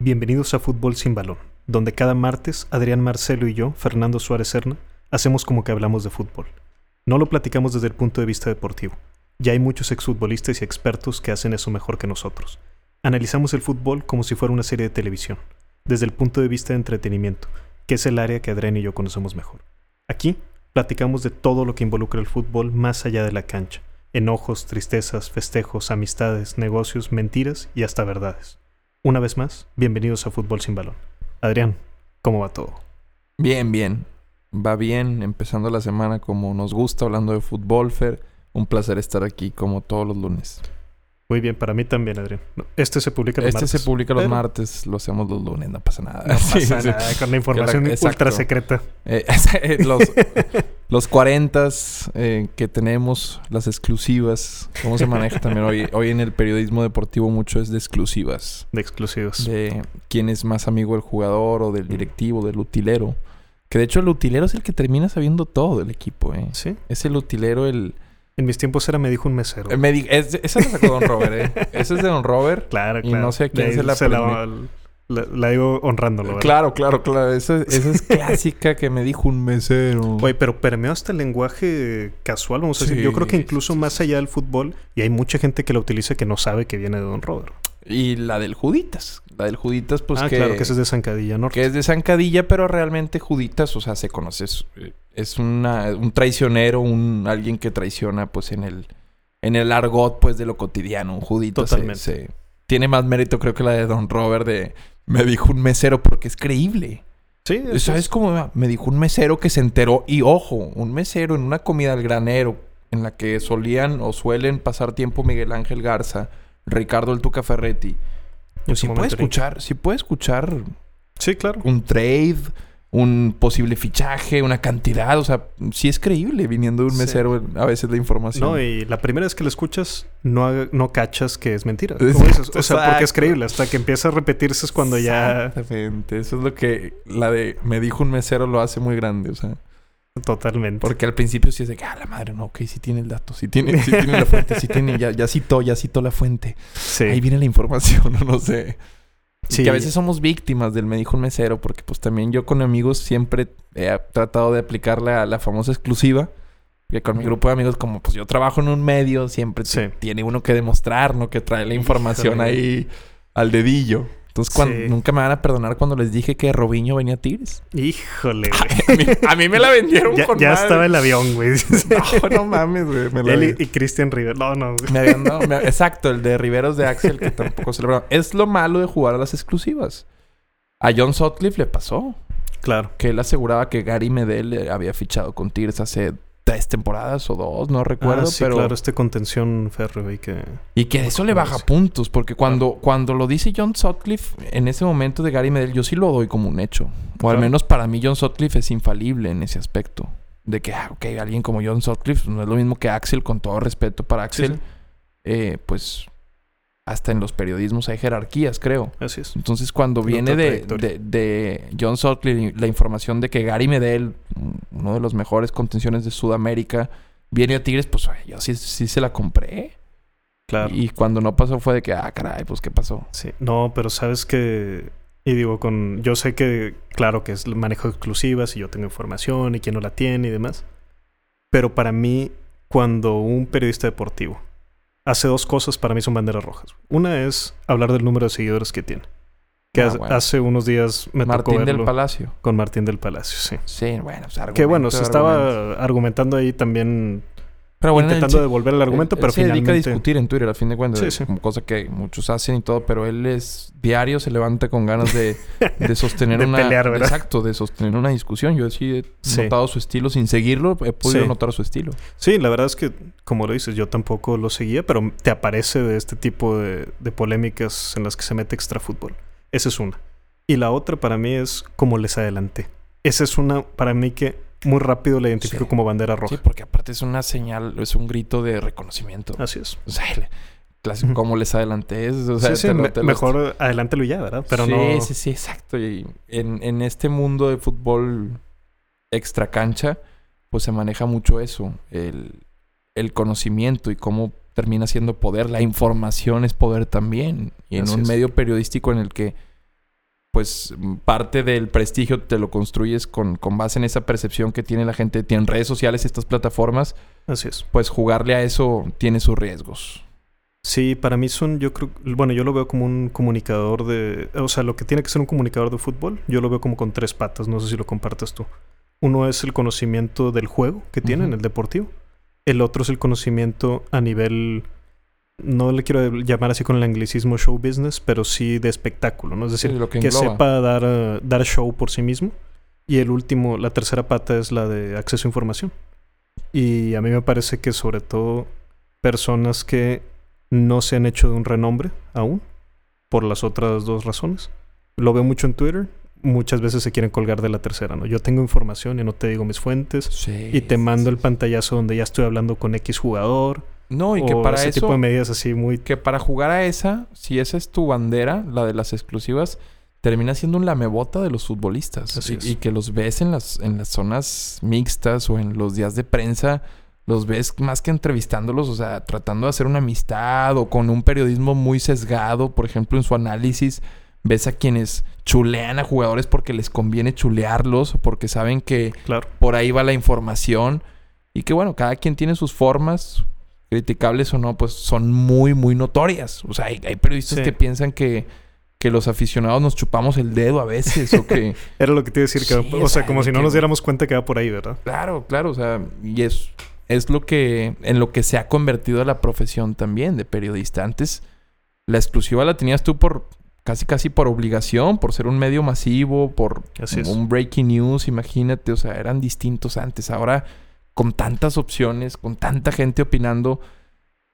Bienvenidos a Fútbol sin Balón, donde cada martes Adrián Marcelo y yo, Fernando Suárez Serna, hacemos como que hablamos de fútbol. No lo platicamos desde el punto de vista deportivo. Ya hay muchos exfutbolistas y expertos que hacen eso mejor que nosotros. Analizamos el fútbol como si fuera una serie de televisión, desde el punto de vista de entretenimiento, que es el área que Adrián y yo conocemos mejor. Aquí platicamos de todo lo que involucra el fútbol más allá de la cancha. Enojos, tristezas, festejos, amistades, negocios, mentiras y hasta verdades. Una vez más, bienvenidos a Fútbol sin Balón. Adrián, ¿cómo va todo? Bien, bien. Va bien, empezando la semana como nos gusta, hablando de fútbol, Fer. Un placer estar aquí como todos los lunes. Muy bien, para mí también, Adrián. Este se publica los este martes. se publica los pero martes, lo hacemos los lunes, no pasa nada. No pasa sí. nada, con la información ultra secreta. Eh, los, los 40 eh, que tenemos, las exclusivas. ¿Cómo se maneja también hoy? Hoy en el periodismo deportivo mucho es de exclusivas. De exclusivos. De quién es más amigo del jugador o del directivo, del utilero. Que de hecho el utilero es el que termina sabiendo todo del equipo, ¿eh? Sí. Es el utilero el... En mis tiempos era me dijo un mesero. Eh, me di- es- esa la sacó Don Robert, ¿eh? Ese es de Don Robert. claro, y claro. no sé a quién se la la, la, digo honrándolo, ¿verdad? Claro, claro, claro. Esa, esa es clásica que me dijo un mesero. Oye, pero permeó hasta el lenguaje casual, vamos a decir. Yo creo que incluso sí, más allá del fútbol, y hay mucha gente que la utiliza que no sabe que viene de Don Robert. Y la del Juditas. La del Juditas, pues ah, que, claro, que ese es de Zancadilla Norte. que es de Zancadilla, pero realmente Juditas, o sea, se conoce. Es, es una, un traicionero, un alguien que traiciona, pues, en el, en el argot, pues, de lo cotidiano. Un Juditas se- Totalmente. se- tiene más mérito, creo que la de Don Robert de me dijo un mesero porque es creíble. Sí, eso ¿Sabes es. cómo? Me dijo un mesero que se enteró. Y ojo, un mesero en una comida al granero en la que solían o suelen pasar tiempo Miguel Ángel Garza, Ricardo el Tuca Ferretti. Pues sí puede escuchar, sí puede escuchar Sí, claro. un trade, un posible fichaje, una cantidad. O sea, sí es creíble viniendo de un Sí. mesero a veces la información. No, y la primera vez que lo escuchas, no, no cachas que es mentira. Exacto, ¿Cómo dices? O sea, porque es creíble. Hasta que empieza a repetirse es cuando ya... Exactamente. Eso es lo que la de me dijo un mesero lo hace muy grande. O sea. Totalmente. Porque al principio sí es de que, ah, la madre, no, ok, sí tiene el dato, sí tiene, sí tiene la fuente, sí tiene, ya, ya citó, ya citó la fuente. Sí. Ahí viene la información, no, no sé. Y Sí. Que a veces somos víctimas del me dijo un mesero, porque pues también yo con amigos siempre he tratado de aplicar la, la famosa exclusiva. Que con mi grupo de amigos, como pues yo trabajo en un medio, siempre Sí. tiene uno que demostrar, ¿no? Que trae la información ahí al dedillo. Entonces, cuando, Sí. nunca me van a perdonar cuando les dije que Robinho venía a Tigres. Híjole, güey. A mí, a mí me la vendieron ya con ya madre. estaba el avión, güey. No, no mames, güey. Me, la- Él y, y Cristian River. No, no. güey. me habían dado- me- exacto, el de Riveros de Axel, que tampoco celebraron. Es lo malo de jugar a las exclusivas. A John Sutcliffe le pasó. Claro. Que él aseguraba que Gary Medel eh, había fichado con Tigres hace tres temporadas o dos, no recuerdo, Ah, sí, pero... claro, este contención férreo, güey, que... Y que eso le baja Sí. puntos, porque cuando, cuando lo dice John Sutcliffe, en ese momento de Gary Medel, yo sí lo doy como un hecho. O al menos para mí John Sutcliffe es infalible en ese aspecto. De que, ah, ok, alguien como John Sutcliffe no es lo mismo que Axel, con todo respeto para Sí, Axel. sí, eh, pues hasta en los periodismos hay jerarquías, creo. así es. Entonces, cuando viene de, de- de John Sutcliffe la información de que Gary Medel, uno de los mejores contenciones de Sudamérica, viene a Tigres, pues yo sí, sí se la compré. Claro. Y cuando no pasó fue de que, ah, caray, pues qué pasó. Sí. No, pero sabes que... Y digo, con... Yo sé que, claro, que es el manejo de exclusivas y yo tengo información y quién no la tiene y demás. Pero para mí, cuando un periodista deportivo hace dos cosas, para mí son banderas rojas. Una es hablar del número de seguidores que tiene. Que Ah, hace- bueno. hace unos días me tocó Martín del verlo Palacio. con Martín del Palacio, sí. Sí, bueno, pues Que bueno, se estaba argumentando ahí también, Pero bueno, él intentando se- devolver el argumento, él- pero él se dedica a finalmente... discutir en Twitter, a fin de cuentas. Sí, sí. Como cosa que muchos hacen y todo, pero él es diario, se levanta con ganas de, de sostener De una... pelear, ¿verdad? Exacto, de sostener una discusión. Yo sí he Sí. notado su estilo. Sin seguirlo, he podido notar su estilo. Sí, la verdad es que, como lo dices, yo tampoco lo seguía, pero te aparece de este tipo de, de polémicas en las que se mete extra fútbol. Esa es una. Y la otra para mí es como les adelanté. Esa es una para mí que muy rápido la identifico Sí. como bandera roja. Sí, porque aparte es una señal, es un grito de reconocimiento. Así es. O sea, clásico, como les adelanté. o sea, sí, sí, te lo- mejor adelántalo ya, ¿verdad? Pero sí, no... sí, sí, exacto. Y en, en este mundo de fútbol extra cancha, pues se maneja mucho eso. El, el conocimiento y cómo termina siendo poder. La información es poder también. Y en Así un es. medio periodístico en el que pues parte del prestigio te lo construyes con, con base en esa percepción que tiene la gente, tienen redes sociales, estas plataformas. Así es. Pues jugarle a eso tiene sus riesgos. Sí, para mí son, yo creo, bueno, yo lo veo como un comunicador de, o sea, lo que tiene que ser un comunicador de fútbol, yo lo veo como con tres patas, no sé si lo compartas tú. Uno es el conocimiento del juego que tienen, el deportivo. El otro es el conocimiento a nivel, no le quiero llamar así con el anglicismo show business, pero sí de espectáculo, ¿no? Es decir, que, sepa dar, eh, dar show por sí mismo. Y el último, la tercera pata es la de acceso a información. Y a mí me parece que sobre todo personas que no se han hecho de un renombre aún, por las otras dos razones. Lo veo mucho en Twitter, muchas veces se quieren colgar de la tercera, ¿no? Yo tengo información y no te digo mis fuentes y te mando el pantallazo donde ya estoy hablando con X jugador. No, y que para ese tipo de medidas así muy que para jugar a esa, si esa es tu bandera, la de las exclusivas, termina siendo un lamebota de los futbolistas. Y, y, que los ves en las en las zonas mixtas o en los días de prensa los ves más que entrevistándolos, o sea, tratando de hacer una amistad o con un periodismo muy sesgado, por ejemplo, en su análisis ves a quienes chulean a jugadores porque les conviene chulearlos, porque saben que por ahí va la información. Y que bueno, cada quien tiene sus formas, criticables o no, pues son muy, muy notorias. O sea, hay, periodistas que piensan que, que los aficionados nos chupamos el dedo a veces o que... Era lo que te iba a decir, que, o, sea, como si no nos diéramos cuenta que va por ahí, ¿verdad? Claro, claro, o sea, y es, es lo que, en lo que se ha convertido la profesión también de periodista. Antes la exclusiva la tenías tú por casi casi por obligación, por ser un medio masivo, por un breaking news, imagínate, o sea, eran distintos antes. Ahora, con tantas opciones, con tanta gente opinando,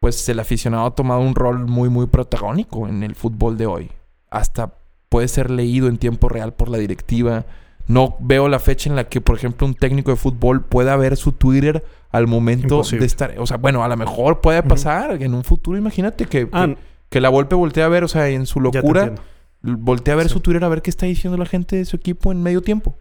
pues el aficionado ha tomado un rol muy, muy protagónico en el fútbol de hoy. Hasta puede ser leído en tiempo real por la directiva. No veo la fecha en la que, por ejemplo, un técnico de fútbol pueda ver su Twitter al momento de estar. O sea, bueno, a lo mejor puede pasar en un futuro, imagínate que ah, que la Volpe voltea a ver, o sea, en su locura, voltea a ver su Twitter a ver qué está diciendo la gente de su equipo en medio tiempo.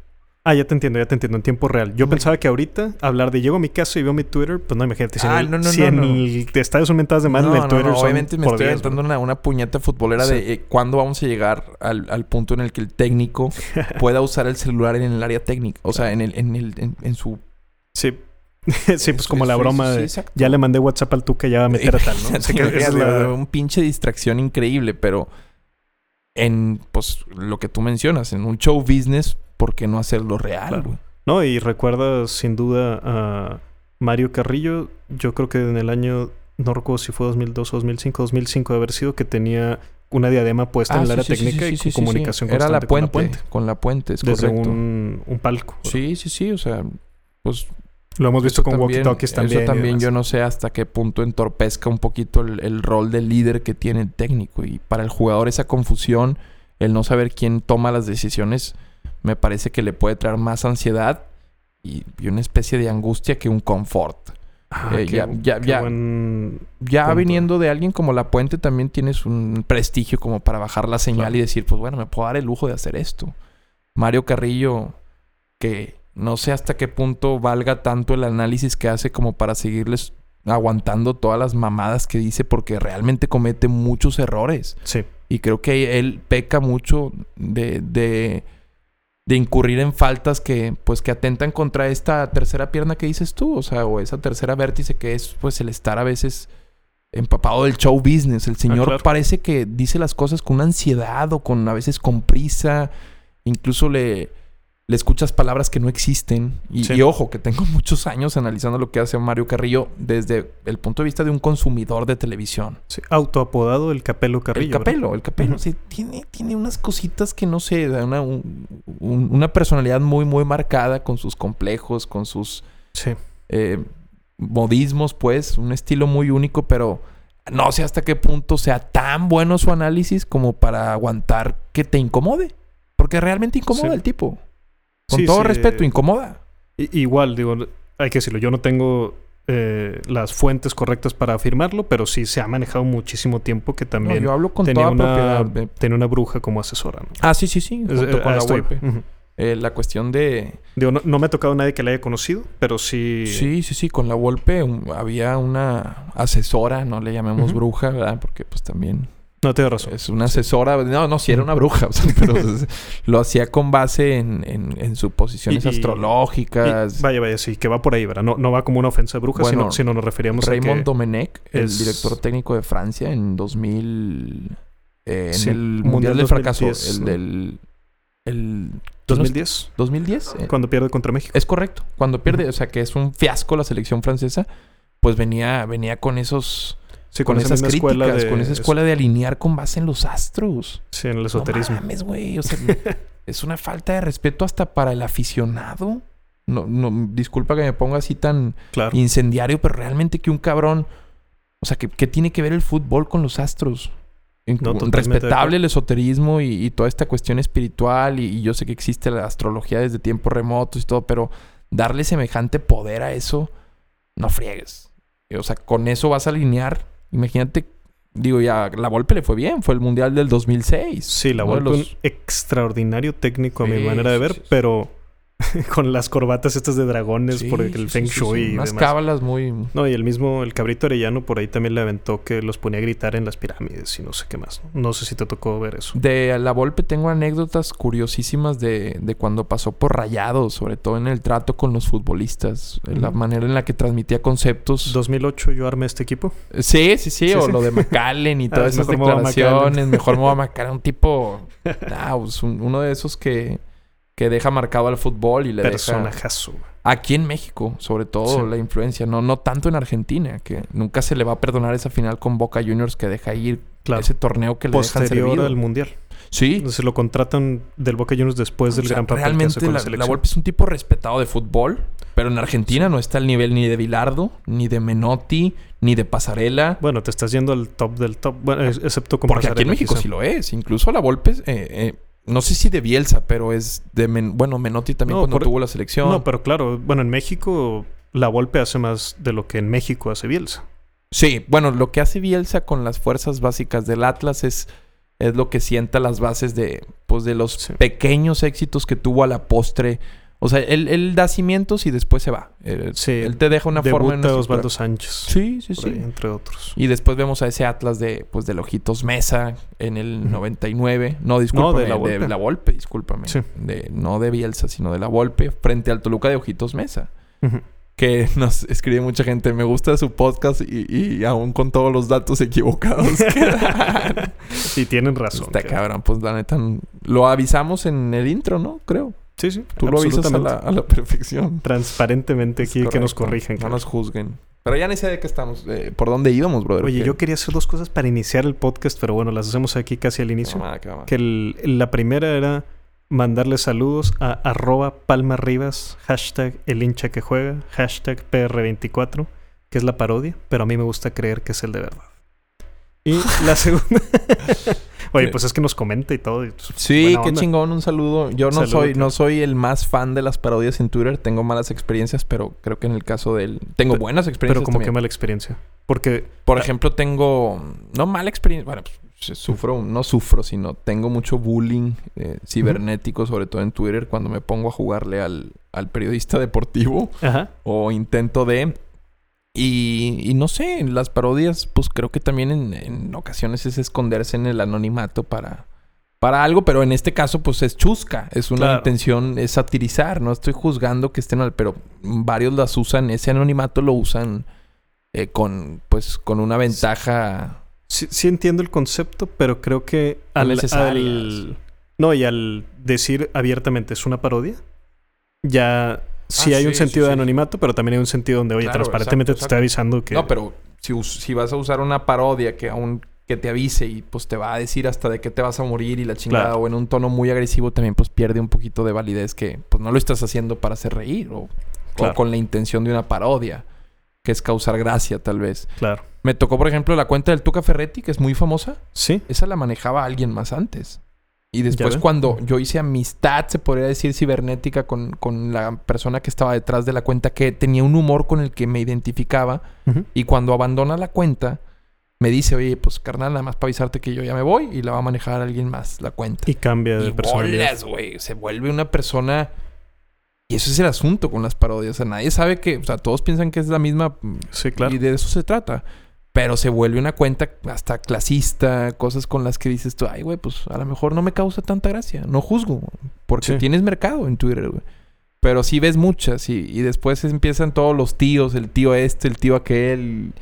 Ah, ya te entiendo, ya te entiendo, en tiempo real. Yo pensaba que ahorita hablar de llego a mi casa y veo mi Twitter, pues no, imagínate. Si ah, en el, no, no, si no, en el estadios son mentadas de mal en el Twitter. No, obviamente me estoy aventando una, una, puñeta futbolera de eh, cuándo vamos a llegar al, al, punto en el que el técnico pueda usar el celular en el área técnica. O sea, en el, en el, en, su. Sí. sí, pues como la broma de ya le mandé WhatsApp al Tuca, ya va a meter a tal, ¿no? es un pinche distracción increíble, pero en pues lo que tú mencionas, en un show business, ¿por qué no hacerlo real? No, y recuerdas sin duda a Mario Carrillo, yo creo que en el año, no recuerdo si fue 2002 o 2005, 2005 de haber sido, que tenía una diadema puesta en ah, el área técnica y con comunicación Era la puente, con la puente. Con la puente, es Desde Un, un palco. Sí, sí, sí, o sea, pues lo hemos visto con walkie-talkies también. Eso también yo no sé hasta qué punto entorpezca un poquito el, rol de líder que tiene el técnico. Y para el jugador esa confusión, el no saber quién toma las decisiones, me parece que le puede traer más ansiedad y, una especie de angustia que un confort. Ah, eh, ya ya, ya, ya viniendo de alguien como La Puente también tienes un prestigio como para bajar la señal y decir, pues bueno, me puedo dar el lujo de hacer esto. Mario Carrillo, que no sé hasta qué punto valga tanto el análisis que hace como para seguirles aguantando todas las mamadas que dice porque realmente comete muchos errores. Sí. Y creo que él peca mucho de, de, de, incurrir en faltas que pues que atentan contra esta tercera pierna que dices tú, o sea, o esa tercera vértice que es pues el estar a veces empapado del show business. El señor ah, parece que dice las cosas con ansiedad o con a veces con prisa, incluso le le escuchas palabras que no existen. Y, ojo, que tengo muchos años analizando lo que hace Mario Carrillo desde el punto de vista de un consumidor de televisión. Sí, autoapodado el Capelo Carrillo. El Capelo, el Capelo. sí, tiene, tiene unas cositas que no sé, una, una personalidad muy, muy marcada con sus complejos, con sus eh, modismos, pues, un estilo muy único, pero no sé hasta qué punto sea tan bueno su análisis como para aguantar que te incomode. Porque realmente incomoda el tipo. Con todo respeto, incomoda. igual, digo, hay que decirlo, yo no tengo eh, las fuentes correctas para afirmarlo, pero sí se ha manejado muchísimo tiempo que también yo hablo con tenía, una, tenía una bruja como asesora. Ah, sí, sí, sí. Junto con la eh, la cuestión de... Digo, no, me ha tocado nadie que la haya conocido, pero sí... Sí, sí, sí. Con la Volpe había una asesora, no le llamemos bruja, ¿verdad? Porque pues también No, tienes razón. Es una asesora. No, no, si era una bruja. o sea, pero lo hacía con base en, en, en suposiciones Y- y- astrológicas. Y- vaya, vaya, sí, que va por ahí, ¿verdad? No, no va como una ofensa de bruja, Bueno, sino, sino nos referíamos Raymond a que... Domenech, el es- director técnico de Francia en 2000... eh, en Sí, el Mundial Mundial del Fracaso. 2010, El del... El... 2010, 2010. eh, cuando pierde contra México. Es correcto. Cuando pierde, o sea, que es un fiasco la selección francesa, pues venía, venía con esos... Sí, Con, esa esas críticas, escuela de... con esa escuela de alinear con base en los astros. Sí, en el esoterismo. No mames, güey. O sea, es una falta de respeto hasta para el aficionado. No, no, disculpa que me ponga así tan claro. incendiario, pero realmente que un cabrón. O sea, que, que tiene que ver el fútbol con los astros. No, respetable el esoterismo y, y toda esta cuestión espiritual. Y, y yo sé que existe la astrología desde tiempos remotos y todo, pero darle semejante poder a eso, no friegues. O sea, con eso vas a alinear. Imagínate, digo, ya la Volpe le fue bien, fue el mundial del 2006. Sí, la vuelve los- un extraordinario técnico a mi manera de ver, sí, sí. pero con las corbatas estas de dragones Sí, por el Feng sí, Shui sí. y Unas demás. cábalas muy... No, y el mismo, el cabrito arellano por ahí también le aventó que los ponía a gritar en las pirámides y no sé qué más. No, sé si te tocó ver eso. De la Volpe tengo anécdotas curiosísimas de, de cuando pasó por rayados, sobre todo en el trato con los futbolistas, en la Ujú. manera en la que transmitía conceptos. 2008 yo armé este equipo. Sí, sí, sí, o lo de McAllen y Ah, todas esas mejor declaraciones. Mejor me voy a un tipo, ah, pues, un- uno de esos que, que deja marcado al fútbol y le deja... Personajazo. güey. Aquí en México, sobre todo, Sí. la influencia, no, no tanto en Argentina, que nunca se le va a perdonar esa final con Boca Juniors que deja ir Claro. ese torneo que le dejan Posterior servido. al Mundial. Sí, Entonces lo contratan del Boca Juniors después del sea, gran papel que hace realmente con la, la, selección. la Volpe es un tipo respetado de fútbol, pero en Argentina no está al nivel ni de Bilardo, ni de Menotti, ni de Pasarela. Bueno, te estás yendo al top del top, bueno, excepto con porque aquí en México quizá. sí lo es. Incluso la Volpe, eh, eh, no sé si de Bielsa, pero es de... Men- bueno, Menotti también No, cuando por- tuvo la selección. No, pero claro, bueno, en México la Volpe hace más de lo que en México hace Bielsa. Sí, bueno, lo que hace Bielsa con las fuerzas básicas del Atlas es, es lo que sienta las bases de, pues, de los Sí. pequeños éxitos que tuvo a la postre. O sea, él, él da cimientos y después se va. Eh, Sí, él te deja una forma en una Osvaldo. Sánchez. Sí, sí, ahí, sí. entre otros. Y después vemos a ese Atlas de, pues, del Ojitos Mesa en el Ujú. 99. No, discúlpame, de la Volpe. de la Volpe, discúlpame. Sí. De, no de Bielsa, sino de la Volpe frente al Toluca de Ojitos Mesa. Que nos escribe mucha gente. Me gusta su podcast y, y aún con todos los datos equivocados. Y tienen razón. Está cabrón, pues la neta. Lo avisamos en el intro, ¿no? Creo. Sí, sí. Tú lo avisas a la, a la perfección. Transparentemente aquí que nos corrijan. No claro. nos juzguen. Pero ya ni sé de qué estamos. eh, ¿Por dónde íbamos, brother? Oye, ¿Qué? yo quería hacer dos cosas para iniciar el podcast, pero bueno, las hacemos aquí casi al inicio. Que el- la primera era mandarle saludos a arroba Palma Rivas, hashtag el hincha que juega, hashtag PR24, que es la parodia, pero a mí me gusta creer que es el de verdad. Y la segunda... Oye, pues es que nos comenta y todo. y, pues, Sí, qué onda. chingón, un saludo. Yo no soy, no soy el más fan de las parodias en Twitter, tengo malas experiencias, pero creo que en el caso de él tengo Pero- buenas experiencias. Pero como que mala experiencia. Porque... Por ejemplo, tengo no mala experiencia, bueno, pues, sufro, no sufro, sino tengo mucho bullying eh, cibernético, sobre todo en Twitter, cuando me pongo a jugarle al, al periodista deportivo Ajá. o intento de. Y, y no sé, en las parodias, pues creo que también en, en ocasiones es esconderse en el anonimato para, para algo, pero en este caso, pues es chusca, es una Claro. intención, es satirizar, no estoy juzgando que estén mal, pero varios las usan, ese anonimato lo usan eh, con, pues, con una ventaja. Sí, sí entiendo el concepto, pero creo que al, al- no y al decir abiertamente es una parodia, ya sí Ah, hay un sentido sí, de anonimato, pero también hay un sentido donde oye Claro, transparentemente exacto, te está avisando que No, pero si, si vas a usar una parodia que aún que te avise y pues te va a decir hasta de qué te vas a morir y la chingada Claro. o en un tono muy agresivo también pues pierde un poquito de validez que pues no lo estás haciendo para hacer reír o, o con la intención de una parodia que es causar gracia tal vez. claro. Me tocó por ejemplo la cuenta del Tuca Ferretti que es muy famosa. Sí, Esa la manejaba alguien más antes. Y después cuando yo hice amistad, se podría decir cibernética, con, con la persona que estaba detrás de la cuenta, que tenía un humor con el que me identificaba, y cuando abandona la cuenta, me dice, oye, pues carnal, nada más para avisarte que yo ya me voy y la va a manejar alguien más la cuenta. y cambia de Y personalidad. bolas, güey. Se vuelve una persona... Y eso es el asunto con las parodias. O sea, nadie sabe que... O sea, todos piensan que es la misma... Sí, claro. Y de eso se trata. Pero se vuelve una cuenta hasta clasista, cosas con las que dices tú, ay, güey, pues a lo mejor no me causa tanta gracia. No juzgo, porque Sí. tienes mercado en Twitter, güey. Pero sí ves muchas y, y después empiezan todos los tíos, el tío este, el tío aquel,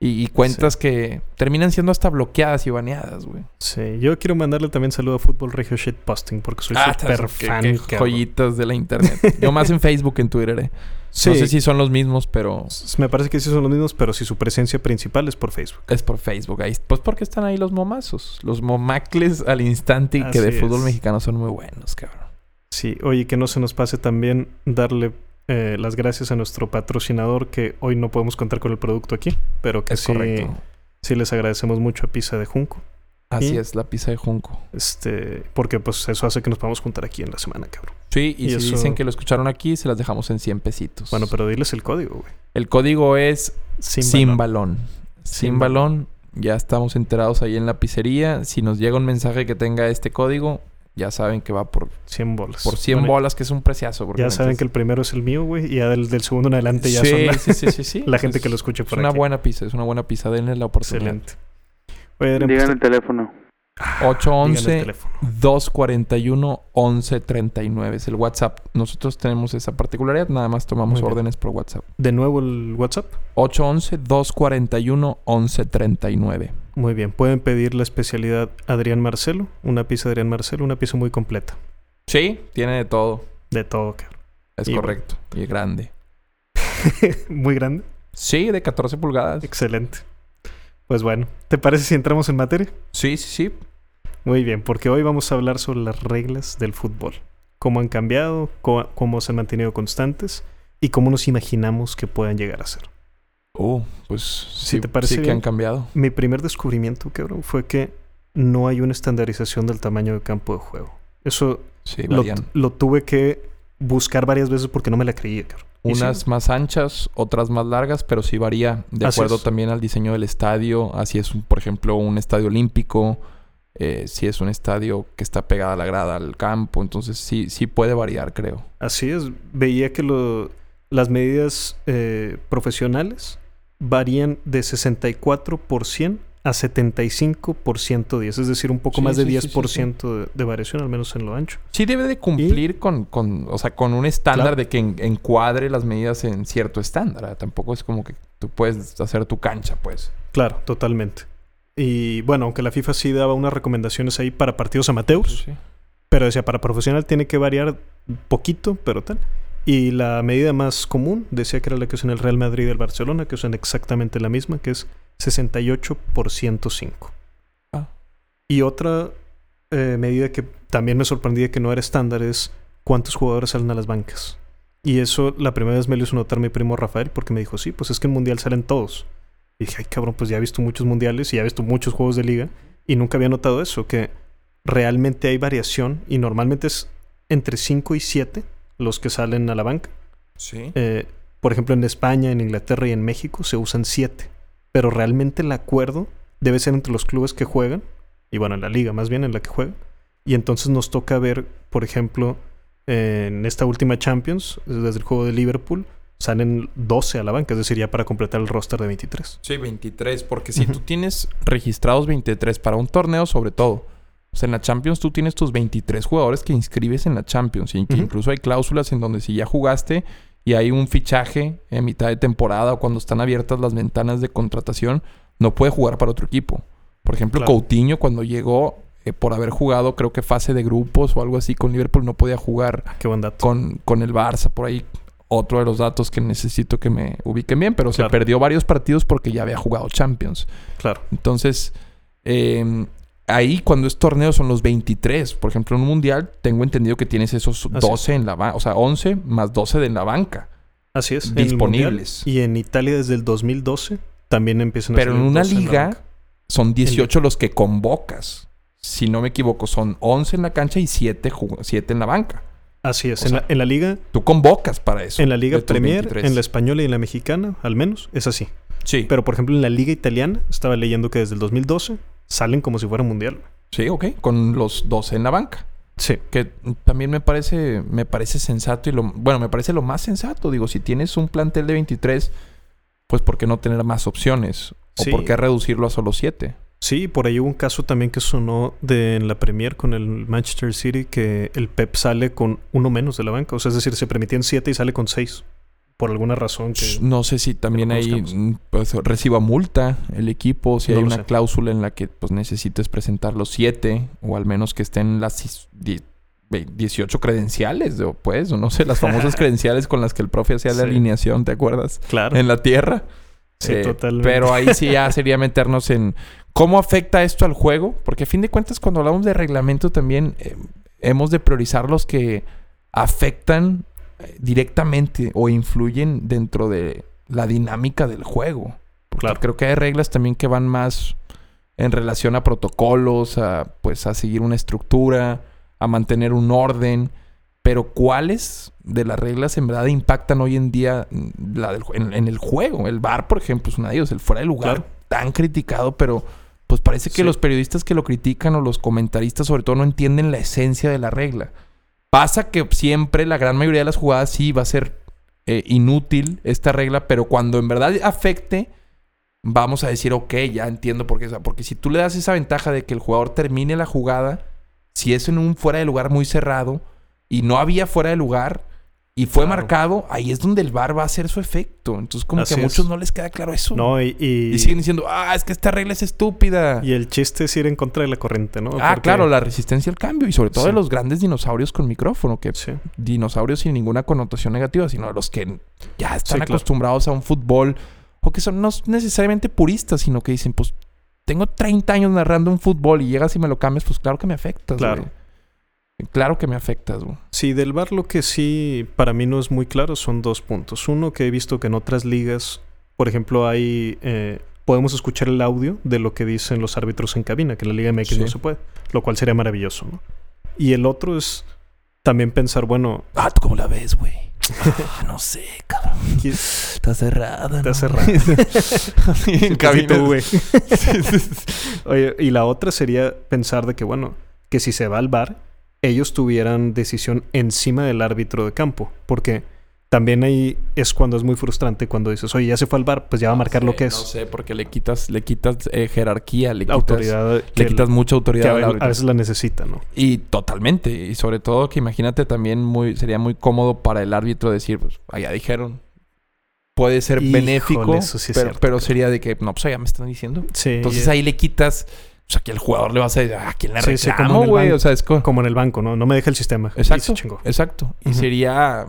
y, y cuentas que terminan siendo hasta bloqueadas y baneadas, güey. Sí, yo quiero mandarle también saludo a Fútbol Regio Shitposting porque soy Ah, súper qué- fan. qué cabrón. joyitas de la internet. Yo más en Facebook que en Twitter, eh. Sí, No sé si son los mismos, pero me parece que sí son los mismos, pero si su presencia principal es por Facebook. es por Facebook. Ahí, pues porque están ahí los momazos. Los momacles al instante y que de fútbol es. mexicano son muy buenos, cabrón. Sí, oye, que no se nos pase también darle eh, las gracias a nuestro patrocinador que hoy no podemos contar con el producto aquí, pero que Es sí, correcto. sí les agradecemos mucho a Pizza de Junco, Así Y- es, la pizza de Junco. este, porque pues eso hace que nos podamos juntar aquí en la semana, cabrón. Sí, y, Y si eso- dicen que lo escucharon aquí, se las dejamos en 100 pesitos. Bueno, pero diles el código, güey. El código es Sin, Sin, balón. balón. Sin Sin balón. Ya estamos enterados ahí en la pizzería. Si nos llega un mensaje que tenga este código, ya saben que va por, 100 bolas. por 100 Bueno, bolas, que es un preciazo. porque Ya saben que el primero es el mío, güey, y ya del, del segundo en adelante ya sí, son la, sí, sí, sí, sí. la gente Es- que lo escuche Es por una aquí. buena pizza, es una buena pizza. Denle la oportunidad. Excelente. Oye, pues, Digan el teléfono. díganle el 811 teléfono. 241 1139 es el WhatsApp. Nosotros tenemos esa particularidad, nada más tomamos órdenes por WhatsApp. De nuevo el WhatsApp. 811 241 1139. Muy bien, pueden pedir la especialidad Adrián Marcelo, una pizza Adrián Marcelo, una pizza muy completa. Sí, tiene de todo. De todo, cabrón. Es Y correcto. Y grande. muy grande. Sí, de 14 pulgadas. Excelente. Pues bueno, ¿te parece si entramos en materia? Sí, sí, sí. Muy bien, porque hoy vamos a hablar sobre las reglas del fútbol. Cómo han cambiado, cómo se han mantenido constantes y cómo nos imaginamos que puedan llegar a ser. Uh, pues sí, te parece sí que han cambiado. Mi primer descubrimiento, cabrón, fue que no hay una estandarización del tamaño de campo de juego. Eso Sí, lo, tuve que buscar varias veces porque no me la creía, cabrón. Sí, Unas más anchas, otras más largas, pero sí varía de Así acuerdo es. también al diseño del estadio. Así es, por ejemplo, un estadio olímpico. eh, si es un estadio que está pegada a la grada al campo. Entonces sí, sí puede variar, creo. Así es, veía que lo- las medidas eh, profesionales varían de 64 por 100 a 75 por 110, es decir, un poco Sí, más de sí, sí, 10% de, de variación, al menos en lo ancho. Sí debe de cumplir con, con, o sea, con un estándar Claro. de que en- encuadre las medidas en cierto estándar. ¿eh? Tampoco es como que tú puedes hacer tu cancha, pues. Claro, totalmente. Y bueno, aunque la FIFA sí daba unas recomendaciones ahí para partidos amateurs, pero decía, para profesional tiene que variar poquito, pero tal. Y la medida más común decía que era la que usan el Real Madrid y el Barcelona, que usan exactamente la misma, que es 68 por 105. Ah. Y otra eh, medida que también me sorprendía que no era estándar es cuántos jugadores salen a las bancas. Y eso la primera vez me lo hizo notar mi primo Rafael porque me dijo, sí, pues es que en Mundial salen todos. Y dije, ay cabrón, pues ya he visto muchos mundiales y ya he visto muchos juegos de liga y nunca había notado eso, que realmente hay variación y normalmente es entre 5 y 7 los que salen a la banca. Sí. Eh, por ejemplo, en España, en Inglaterra y en México se usan 7, pero realmente el acuerdo debe ser entre los clubes que juegan, y bueno, en la liga más bien en la que juegan, y entonces nos toca ver, por ejemplo, en esta última Champions, desde el juego de Liverpool, salen 12 a la banca, es decir, ya para completar el roster de 23. Sí, 23, porque si tú tienes registrados 23 para un torneo, sobre todo. O sea, en la Champions tú tienes tus 23 jugadores que inscribes en la Champions. Y que incluso hay cláusulas en donde si ya jugaste y hay un fichaje en mitad de temporada o cuando están abiertas las ventanas de contratación, no puede jugar para otro equipo. Por ejemplo, Claro. Coutinho cuando llegó, eh, por haber jugado creo que fase de grupos o algo así con Liverpool, no podía jugar Ah, qué buen dato. con, con el Barça. Por ahí otro de los datos que necesito que me ubiquen bien, pero Claro. se perdió varios partidos porque ya había jugado Champions. Claro. Entonces, eh, ahí cuando es torneo son los 23. Por ejemplo, en un mundial tengo entendido que tienes esos Así 12 en la banca, o sea, 11 más 12 de en la banca. Así es. Disponibles. Y en Italia desde el 2012 también empiezan a Pero en una 12 la liga son 18 los que convocas. Si no me equivoco, son 11 en la cancha y 7, en la banca. Así es. en, sea, la, en la liga, Tú convocas para eso. en la Liga Premier, 23. en la española y en la mexicana, al menos, es así. Sí. Pero por ejemplo en la Liga Italiana, estaba leyendo que desde el 2012 salen como si fuera mundial. Sí, ok. Con los 12 en la banca. Sí. Que también me parece, me parece sensato y lo, bueno, me parece lo más sensato. Digo, si tienes un plantel de 23, pues ¿por qué no tener más opciones? ¿O Sí. por qué reducirlo a solo siete? Sí, por ahí hubo un caso también que sonó de en la Premier con el Manchester City que el Pep sale con uno menos de la banca. O sea, es decir, se permitían siete y sale con seis. Por alguna razón que... No sé si también lo ahí mm, pues, reciba multa el equipo, si No hay una sé. cláusula en la que pues necesites presentar los siete, o al menos que estén las sis- die- ve- 18 credenciales, o pues, o no sé, las famosas credenciales con las que el profe hacía la Sí. alineación, ¿te acuerdas? Claro. En la tierra. Sí, Eh, totalmente. Pero ahí sí ya sería meternos en cómo afecta esto al juego, porque a fin de cuentas cuando hablamos de reglamento también eh, hemos de priorizar los que afectan directamente o influyen dentro de la dinámica del juego. Porque Claro. creo que hay reglas también que van más en relación a protocolos, a pues a seguir una estructura, a mantener un orden. Pero ¿cuáles de las reglas en verdad impactan hoy en día la del ju- en, en el juego? El VAR, por ejemplo, es una de ellos. El fuera de lugar, Claro. tan criticado, pero pues parece que Sí. los periodistas que lo critican o los comentaristas sobre todo no entienden la esencia de la regla. Pasa que siempre, la gran mayoría de las jugadas sí va a ser eh, inútil esta regla, pero cuando en verdad afecte, vamos a decir, ok, ya entiendo por qué. Porque si tú le das esa ventaja de que el jugador termine la jugada, si es en un fuera de lugar muy cerrado y no había fuera de lugar y fue Claro. marcado, ahí es donde el VAR va a hacer su efecto. Entonces, como Así que a es. muchos no les queda claro eso. No, y, y, Y siguen diciendo, ah, es que esta regla es estúpida. y el chiste es ir en contra de la corriente, ¿no? ah, Porque- claro, la resistencia al cambio. Y sobre todo Sí. de los grandes dinosaurios con micrófono, que Sí. dinosaurios sin ninguna connotación negativa, sino de los que ya están Sí, claro. acostumbrados a un fútbol o que son no necesariamente puristas, sino que dicen, pues tengo 30 años narrando un fútbol y llegas y me lo cambias, pues claro que me afectas. Claro. güey. Claro que me afectas, güey. Sí, del VAR lo que sí para mí no es muy claro son dos puntos. Uno que he visto que en otras ligas, por ejemplo, hay eh, podemos escuchar el audio de lo que dicen los árbitros en cabina, que en la Liga MX no se puede, lo cual sería maravilloso, ¿no? Y el otro es también pensar, bueno, Ah, ¿tú cómo la ves, güey? Ah, no sé, cabrón. ¿qué- Está cerrada, Está ¿no? cerrada. En cabina. güey. Oye, y la otra sería pensar de que, bueno, que si se va al bar, ellos tuvieran decisión encima del árbitro de campo. Porque también ahí es cuando es muy frustrante cuando dices, oye, ya se fue al bar, pues ya va a No marcar lo sé, que es. No sé, porque le quitas, le quitas eh, jerarquía, le quitas, autoridad le que, quitas mucha que autoridad a, ve- árbitro. a veces la necesita, ¿no? Y totalmente. Y sobre todo que imagínate también muy, sería muy cómodo para el árbitro decir, pues, allá dijeron. Puede ser Híjole, benéfico, sí pero, cierto, pero sería de que, no, pues allá me están diciendo. Sí. Entonces y- ahí le quitas, o sea, que el jugador le vas a decir, ah, ¿a quién le Sí, reclamo, güey? o sea, es co- como en el banco, ¿no? No me deja el sistema. Y Exacto, chingó. exacto. Y sería,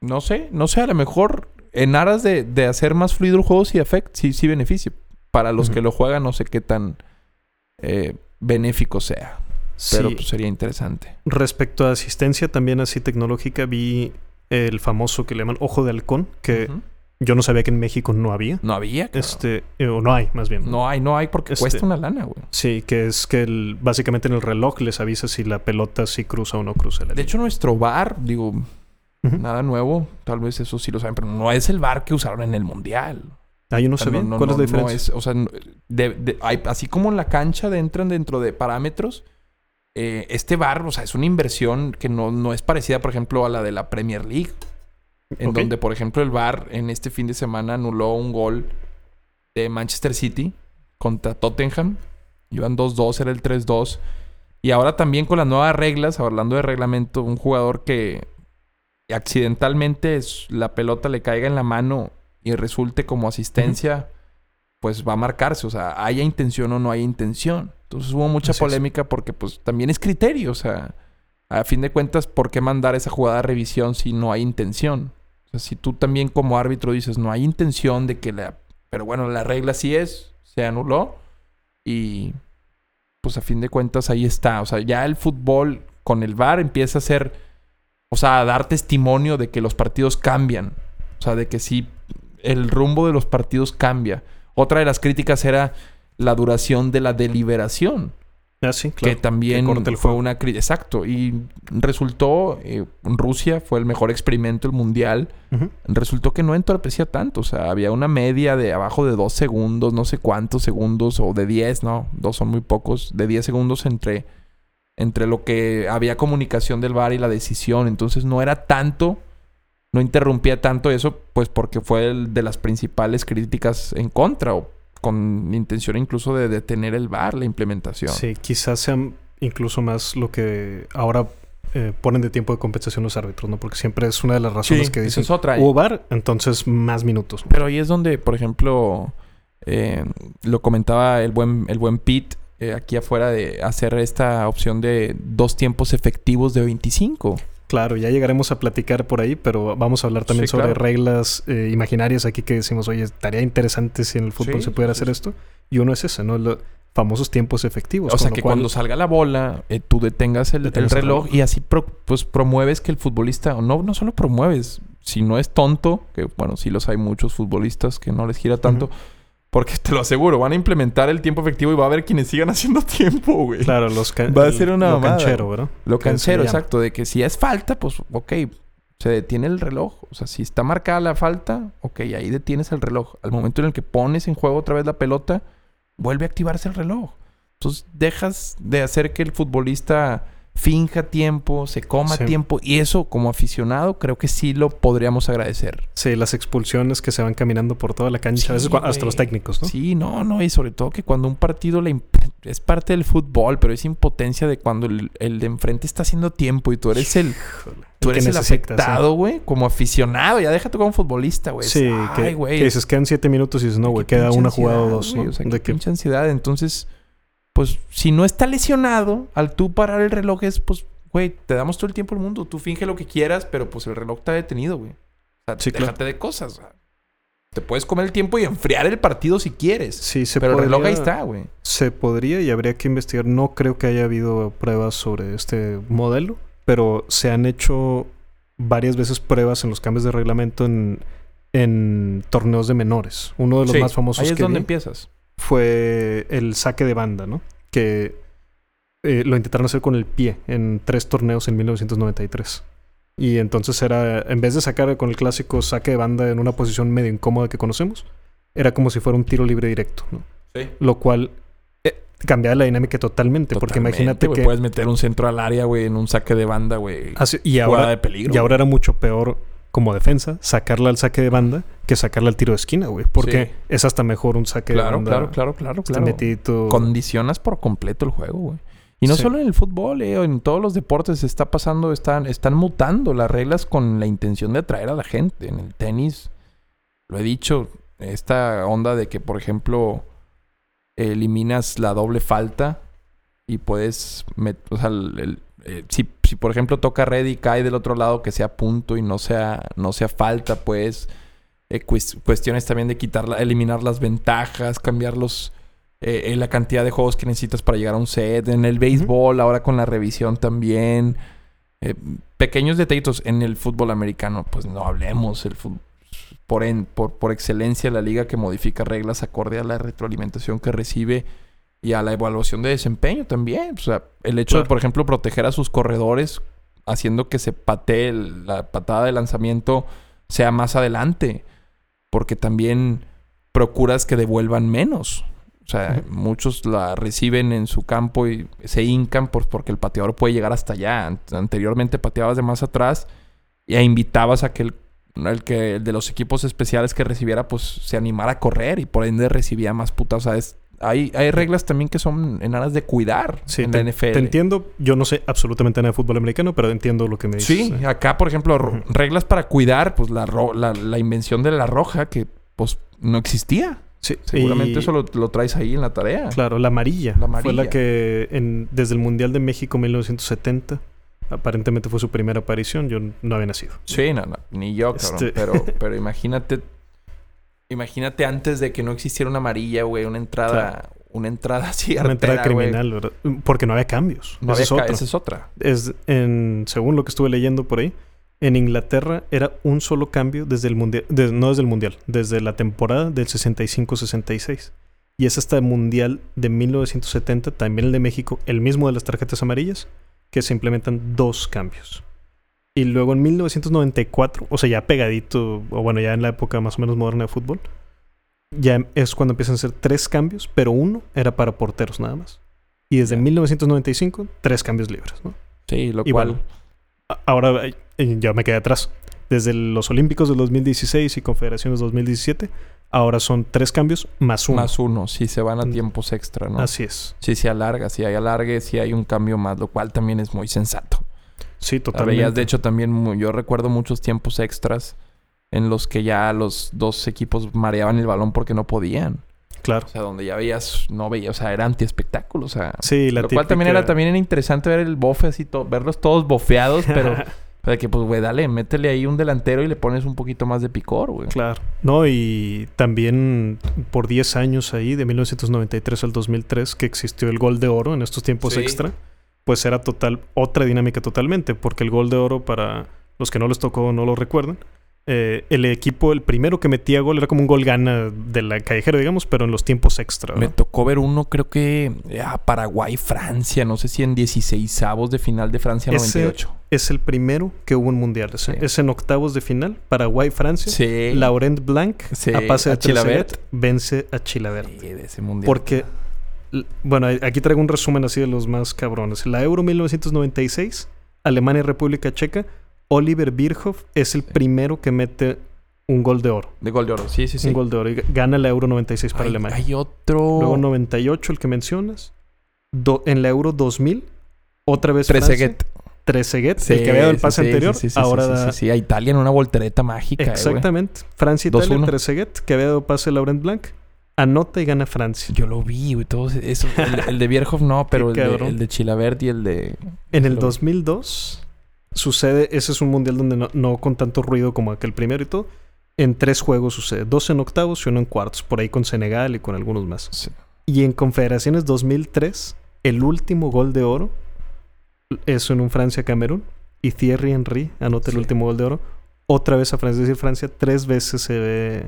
no sé, no sé, a lo mejor en aras de, de hacer más fluido el juego sí afecta, sí, sí beneficia. Para los que lo juegan no sé qué tan eh, benéfico sea, pero Sí. pues sería interesante. Respecto a asistencia también así tecnológica, vi el famoso que le llaman ojo de halcón, que. Yo no sabía que en México no había. No había, cabrón. Este, eh, o no hay, más bien. No hay, no hay porque Este- cuesta una lana, güey. Sí, que es que el- básicamente en el reloj les avisa si la pelota sí cruza o no cruza la De línea. hecho, nuestro bar, digo, Ujú. nada nuevo, tal vez eso sí lo saben, pero no es el bar que usaron en el mundial. Ah, yo no sea, sabía. no- no- ¿Cuál es la no- no diferencia? es- o sea, no- de- de- hay- así como en la cancha de- entran dentro de parámetros, eh, este bar, o sea, es una inversión que no, no es parecida, por ejemplo, a la de la Premier League. En donde, por ejemplo, el VAR en este fin de semana anuló un gol de Manchester City contra Tottenham. Iban 2-2, era el 3-2. Y ahora también con las nuevas reglas, hablando de reglamento, un jugador que accidentalmente es- la pelota le caiga en la mano y resulte como asistencia, pues va a marcarse. O sea, haya intención o no haya intención. Entonces hubo mucha Así es. polémica porque pues también es criterio. O sea, a fin de cuentas, ¿por qué mandar esa jugada a revisión si no hay intención? Si tú también como árbitro dices, no hay intención de que la... Pero bueno, la regla sí es, se anuló y pues a fin de cuentas ahí está. O sea, ya el fútbol con el VAR empieza a ser, o sea, a dar testimonio de que los partidos cambian. O sea, de que sí, el rumbo de los partidos cambia. Otra de las críticas era la duración de la deliberación Ah, sí, claro. que también el fue una crítica. Exacto. Y resultó, eh, Rusia fue el mejor experimento del mundial. Resultó que no entorpecía tanto. O sea, había una media de abajo de dos segundos, no sé cuántos segundos, o de 10, no, dos son muy pocos, de 10 segundos entre, entre lo que había comunicación del VAR y la decisión. Entonces no era tanto, no interrumpía tanto eso, pues porque fue el de las principales críticas en contra, o con intención incluso de detener el VAR, la implementación. Sí, quizás sean incluso más lo que ahora eh, ponen de tiempo de compensación los árbitros, ¿no? Porque siempre es una de las razones Sí, que dicen, es otra. hubo VAR, entonces más minutos. ¿no? Pero ahí es donde, por ejemplo, eh, lo comentaba el buen, el buen Pete eh, aquí afuera de hacer esta opción de dos tiempos efectivos de 25. Claro, ya llegaremos a platicar por ahí, pero vamos a hablar también Sí, sobre claro. reglas eh, imaginarias aquí que decimos, oye, estaría interesante si en el fútbol Sí, se pudiera sí, hacer esto. Y uno es ese, ¿no? Los famosos tiempos efectivos. O sea, que cual- cuando salga la bola, eh, tú detengas el, Detengas el el reloj reloj. y así pro- pues promueves que el futbolista, o no, no solo promueves, si no es tonto, que bueno, sí los hay muchos futbolistas que no les gira tanto. Porque te lo aseguro, van a implementar el tiempo efectivo y va a haber quienes sigan haciendo tiempo, güey. Claro, los Va a ser una lo mamada, canchero, ¿verdad? Lo canchero, exacto, de que si es falta, pues ok, se detiene el reloj. O sea, si está marcada la falta, ok, ahí detienes el reloj. Al momento en el que pones en juego otra vez la pelota, vuelve a activarse el reloj. Entonces dejas de hacer que el futbolista finja tiempo, se coma Sí. tiempo. Y eso, como aficionado, creo que sí lo podríamos agradecer. Sí, las expulsiones que se van caminando por toda la cancha, Sí, a veces hasta los técnicos, ¿no? Sí, no, no, y sobre todo que cuando un partido le es parte del fútbol, pero es impotencia de cuando el, el de enfrente está haciendo tiempo y tú eres el, Híjole. Tú eres el necesitas, afectado, güey, como aficionado. Ya déjate como futbolista, güey. Sí, Ay, que, que dices, quedan siete minutos y dices, no, güey, queda una jugada o dos, ¿no? O sea, De que- pinche ansiedad. Entonces, pues, si no está lesionado, al tú parar el reloj es, pues, güey, te damos todo el tiempo del mundo. Tú finge lo que quieras, pero pues el reloj está detenido, güey. O sea, Sí, déjate claro. de cosas. te puedes comer el tiempo y enfriar el partido si quieres. Sí, se pero el reloj ahí está, güey. Se podría y habría que investigar. No creo que haya habido pruebas sobre este modelo, pero se han hecho varias veces pruebas en los cambios de reglamento en, en torneos de menores. Uno de los Sí, más famosos Ahí es que donde vi empiezas. Fue el saque de banda, ¿no? Que eh, lo intentaron hacer con el pie en tres torneos en 1993. Y entonces era, en vez de sacar con el clásico saque de banda en una posición medio incómoda que conocemos, era como si fuera un tiro libre directo, ¿no? Sí. Lo cual eh, cambiaba la dinámica totalmente, porque imagínate güey, que... Puedes meter un centro al área, güey, en un saque de banda, güey. y, ahora, de peligro. y ahora era mucho peor como defensa sacarla al saque de banda que sacarla al tiro de esquina, güey. Porque Sí. es hasta mejor un saque de Claro, banda. claro, claro, claro, esté claro. metidito. Condicionas por completo el juego, güey. Y no Sí. solo en el fútbol, eh, en todos los deportes se está pasando, están, están mutando las reglas con la intención de atraer a la gente. En el tenis, lo he dicho, esta onda de que, por ejemplo, eliminas la doble falta y puedes, o sea, el- el- eh, si, si por ejemplo toca red y cae del otro lado que sea punto y no sea, no sea falta, pues eh, cues- cuestiones también de quitar, la- eliminar las ventajas, cambiar los, eh, eh, la cantidad de juegos que necesitas para llegar a un set. En el béisbol, ahora con la revisión también. Pequeños detallitos en el fútbol americano, pues no hablemos. El por, en- por, por excelencia, la liga que modifica reglas acorde a la retroalimentación que recibe y a la evaluación de desempeño también. O sea, el hecho de, por ejemplo, proteger a sus corredores haciendo que se patee la patada de lanzamiento sea más adelante. Porque también procuras que devuelvan menos. O sea, muchos la reciben en su campo y se hincan por, porque el pateador puede llegar hasta allá. Ant- Anteriormente pateabas de más atrás y invitabas a que el, el que el de los equipos especiales que recibiera pues se animara a correr y por ende recibía más putas. O sea, es- hay, hay reglas también que son en aras de cuidar Sí, en te, la NFL. te entiendo. Yo no sé absolutamente nada de fútbol americano, pero entiendo lo que me dices. Sí, eh. acá, por ejemplo, reglas para cuidar, pues la, ro- la, la invención de la roja que pues no existía. Sí, Seguramente y- eso lo, lo traes ahí en la tarea. Claro, la amarilla. La Fue la amarilla. que en- desde el Mundial de México 1970, aparentemente fue su primera aparición. Yo no había nacido. Sí, no, no, ni yo, cabrón. Este- Pero, pero imagínate, imagínate antes de que no existiera una amarilla, güey, una entrada, una entrada así, Una entrada güey. criminal, ¿verdad? Porque no había cambios. No Esa había es ca- otra. esa es otra. Es en, según lo que estuve leyendo por ahí, en Inglaterra era un solo cambio desde el mundial, de- no desde el mundial, desde la temporada del 65-66. Y es hasta el mundial de 1970, también el de México, el mismo de las tarjetas amarillas, que se implementan dos cambios. Y luego en 1994, o sea, ya pegadito, o bueno, ya en la época más o menos moderna de fútbol, ya es cuando empiezan a ser tres cambios, pero uno era para porteros nada más. Y desde Ya. 1995, tres cambios libres, ¿no? Sí, lo Y cual. bueno, Ahora eh, ya me quedé atrás. Desde los Olímpicos del 2016 y Confederaciones 2017, Ahora son tres cambios más uno. Más uno, si se van a Mm. tiempos extra, ¿no? Así es. Si se alarga, si hay alargue, si hay un cambio más, lo cual también es muy sensato. Sí, totalmente. veías, de hecho, también yo recuerdo muchos tiempos extras en los que ya los dos equipos mareaban el balón porque no podían. Claro. O sea, donde ya veías, no veías, o sea, era anti-espectáculo, o sea. Sí, la lo cual también era también era interesante ver el bofe así, to- verlos todos bofeados, pero de que pues, güey, dale, métele ahí un delantero y le pones un poquito más de picor, güey. Claro. No, y también por 10 años ahí, de 1993 al 2003, que existió el gol de oro en estos tiempos Sí. extra, pues era total, otra dinámica totalmente, porque el gol de oro, para los que no les tocó no lo recuerdan, eh, el equipo, el primero que metía gol, era como un gol gana de la callejera, digamos, pero en los tiempos extra. Me tocó ver uno, creo que a Paraguay, Francia, no sé si en 16 avos de final de Francia Ese- 98. Es el primero que hubo en mundiales. ¿eh? Sí. Es en octavos de final, Paraguay-Francia. Sí. Laurent Blanc, Sí, a pase de a Chilavert. Trezeguet, vence a Chilavert. Sí, de ese mundial. Porque, bueno, aquí traigo un resumen así de los más cabrones. La Euro 1996, Alemania y República Checa, Oliver Bierhoff es el primero que mete un gol de oro. De gol de oro, sí, sí, sí. Un gol de oro y gana la Euro 96 para hay, Alemania. hay otro. Luego 98, el que mencionas. Do- en la Euro 2000, otra vez. Trezeguet. Trezeguet, Sí, el que había dado el pase sí, anterior, sí, sí, sí, ahora sí, da... sí, a Italia en una voltereta mágica. eh. Exactamente. Francia, Italia, 2-1. Trezeguet, que había dado pase a Laurent Blanc, anota y gana Francia. Yo lo vi, güey. Todos eso, el, el de Bierhoff no, pero el de, el de y el de. En el Lo- 2002 sucede, ese es un mundial donde no, no con tanto ruido como aquel primero y todo. En tres juegos sucede, dos en octavos y uno en cuartos, por ahí con Senegal y con algunos más. Sí. Y en Confederaciones 2003, el último gol de oro es en un Francia-Camerún y Thierry Henry anota el último gol de oro. Otra vez a Francia, es decir, Francia tres veces se ve,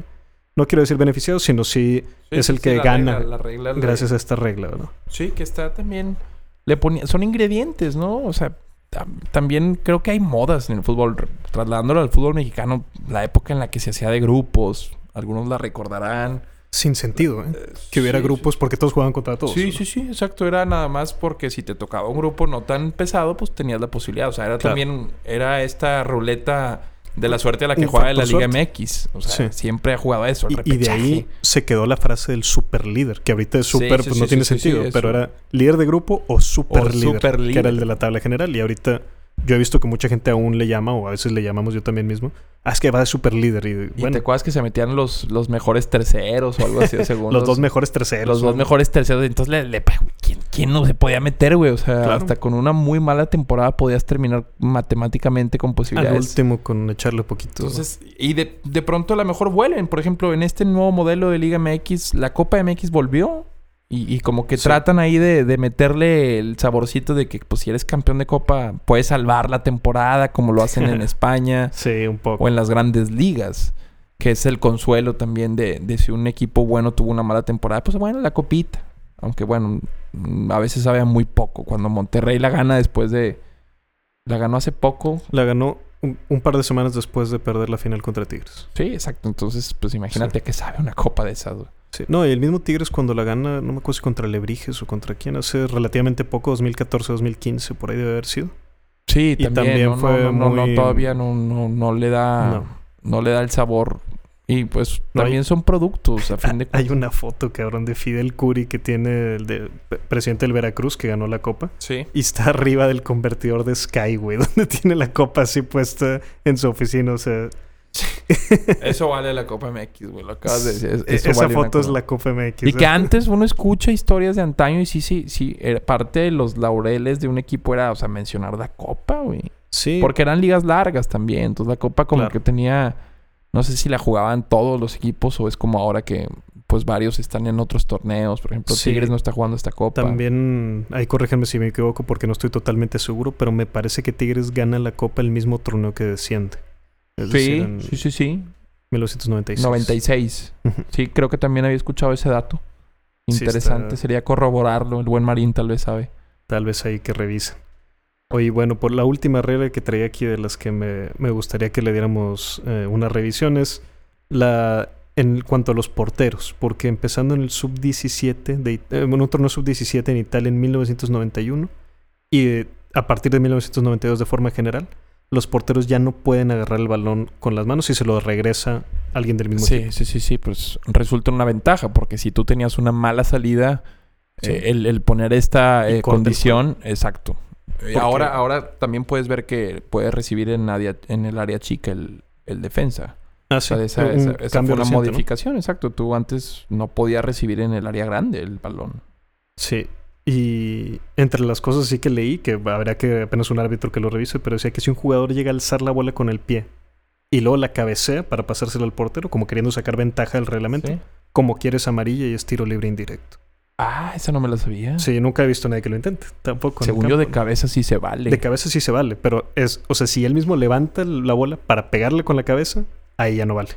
no quiero decir beneficiado, sino sí, Es el que la gana regla- la regla le- gracias a esta regla, ¿no? Sí, que está también. Le ponía, son ingredientes, ¿no? O sea, tam- también creo que hay modas en el fútbol. Trasladándolo al fútbol mexicano, la época en la que se hacía de grupos, algunos la recordarán. Sin sentido, ¿eh? Eh, Que hubiera sí, grupos porque todos jugaban contra todos. Sí, ¿no? sí, sí, exacto. Era nada más porque si te tocaba un grupo no tan pesado, pues tenías la posibilidad. O sea, era Claro. también, era esta ruleta de la suerte a la que juega en la Liga suerte. MX. O sea, Sí. siempre ha jugado eso, el Y, y de ahí se quedó la frase del super líder, que ahorita es super, sí, pues no tiene sentido, pero era líder de grupo o super O líder, superlíder. que era el de la tabla general. Y ahorita yo he visto que mucha gente aún le llama, o a veces le llamamos yo también mismo, ah, es que va de super líder. Y, te acuerdas que se metían los, los mejores terceros o algo así, según los dos mejores terceros. Los dos mejores terceros. Entonces, le, le- ¿quién, no se podía meter, güey? O sea, Claro. hasta con una muy mala temporada podías terminar matemáticamente con Al posibilidades. último con echarle poquito. Entonces, y de, de pronto a lo mejor vuelven. Por ejemplo, en este nuevo modelo de Liga MX, la Copa MX volvió. Y, y como que Sí. tratan ahí de, de meterle el saborcito de que, pues, si eres campeón de Copa, puedes salvar la temporada, como lo hacen en España Sí, un poco. o en las grandes ligas. Que es el consuelo también de, de si un equipo bueno tuvo una mala temporada. Pues bueno, la copita. Aunque bueno, mm, a veces sabe a muy poco. Cuando Monterrey la gana después de... La ganó hace poco. La ganó un, un par de semanas después de perder la final contra Tigres. Sí, exacto. Entonces, pues imagínate que sabe una copa de esas. Sí. No, y el mismo Tigres cuando la gana, no me acuerdo si contra Lebrijes o contra quién, hace relativamente poco, 2014-2015, por ahí debe haber sido. Sí, Y también, también no, no, fue no, no, no, todavía no, no, no le da... No. le da el sabor. Y pues No, también son productos, a fin de Hay cuentas. una foto, cabrón, de Fidel Curi que tiene el de pre- presidente del Veracruz que ganó la copa. Sí. Y está arriba del convertidor de Sky, güey, donde tiene la copa así puesta en su oficina. O sea, Eso vale la Copa MX, güey. Lo acabas de decir. e- Eso esa vale foto es la Copa MX. Y que ¿eh? antes uno escucha historias de antaño y sí, sí, sí. parte de los laureles de un equipo era, o sea, mencionar la copa, güey. Sí, Porque eran ligas largas también. Entonces la copa como Claro. que tenía... No sé si la jugaban todos los equipos o es como ahora que pues varios están en otros torneos. Por ejemplo, Sí. Tigres no está jugando esta copa. también, ahí corríjanme si me equivoco porque no estoy totalmente seguro, pero me parece que Tigres gana la copa el mismo torneo que desciende. Es decir, Sí, en sí, sí, sí. 1996. 96. Ujú. Sí, creo que también había escuchado ese dato. Sí, Interesante. está- Sería corroborarlo. El buen Marín tal vez sabe. Tal vez ahí que revisen. Oye, bueno, por la última regla que traía aquí de las que me, me gustaría que le diéramos eh, una revisión es la en cuanto a los porteros, porque empezando en el sub-17, de, en un torneo sub-17 en Italia en 1991 y eh, a partir de 1992 de forma general, los porteros ya no pueden agarrar el balón con las manos y se lo regresa alguien del mismo Sí, equipo. sí, sí, sí. Pues resulta una ventaja porque si tú tenías una mala salida, Sí. eh, el, el poner esta eh, condición, exacto. Porque- ahora, ahora también puedes ver que puedes recibir en, área- en el área chica el, el defensa. Ah, O sí. sea, esa, un esa- esa fue cambio una reciente, ¿no? modificación, exacto. Tú antes no podías recibir en el área grande el balón. Sí. Y entre las cosas sí que leí, que habría que apenas un árbitro que lo revise, pero decía que si un jugador llega a alzar la bola con el pie y luego la cabecea para pasársela al portero, como queriendo sacar ventaja del reglamento, ¿Sí? como quieres amarilla y es tiro libre indirecto. Ah, esa no me la sabía. Sí, nunca he visto a nadie que lo intente. Tampoco. Según yo, de cabeza sí se vale. De cabeza sí se vale, pero es, o sea, si él mismo levanta la bola para pegarle con la cabeza, ahí ya no vale.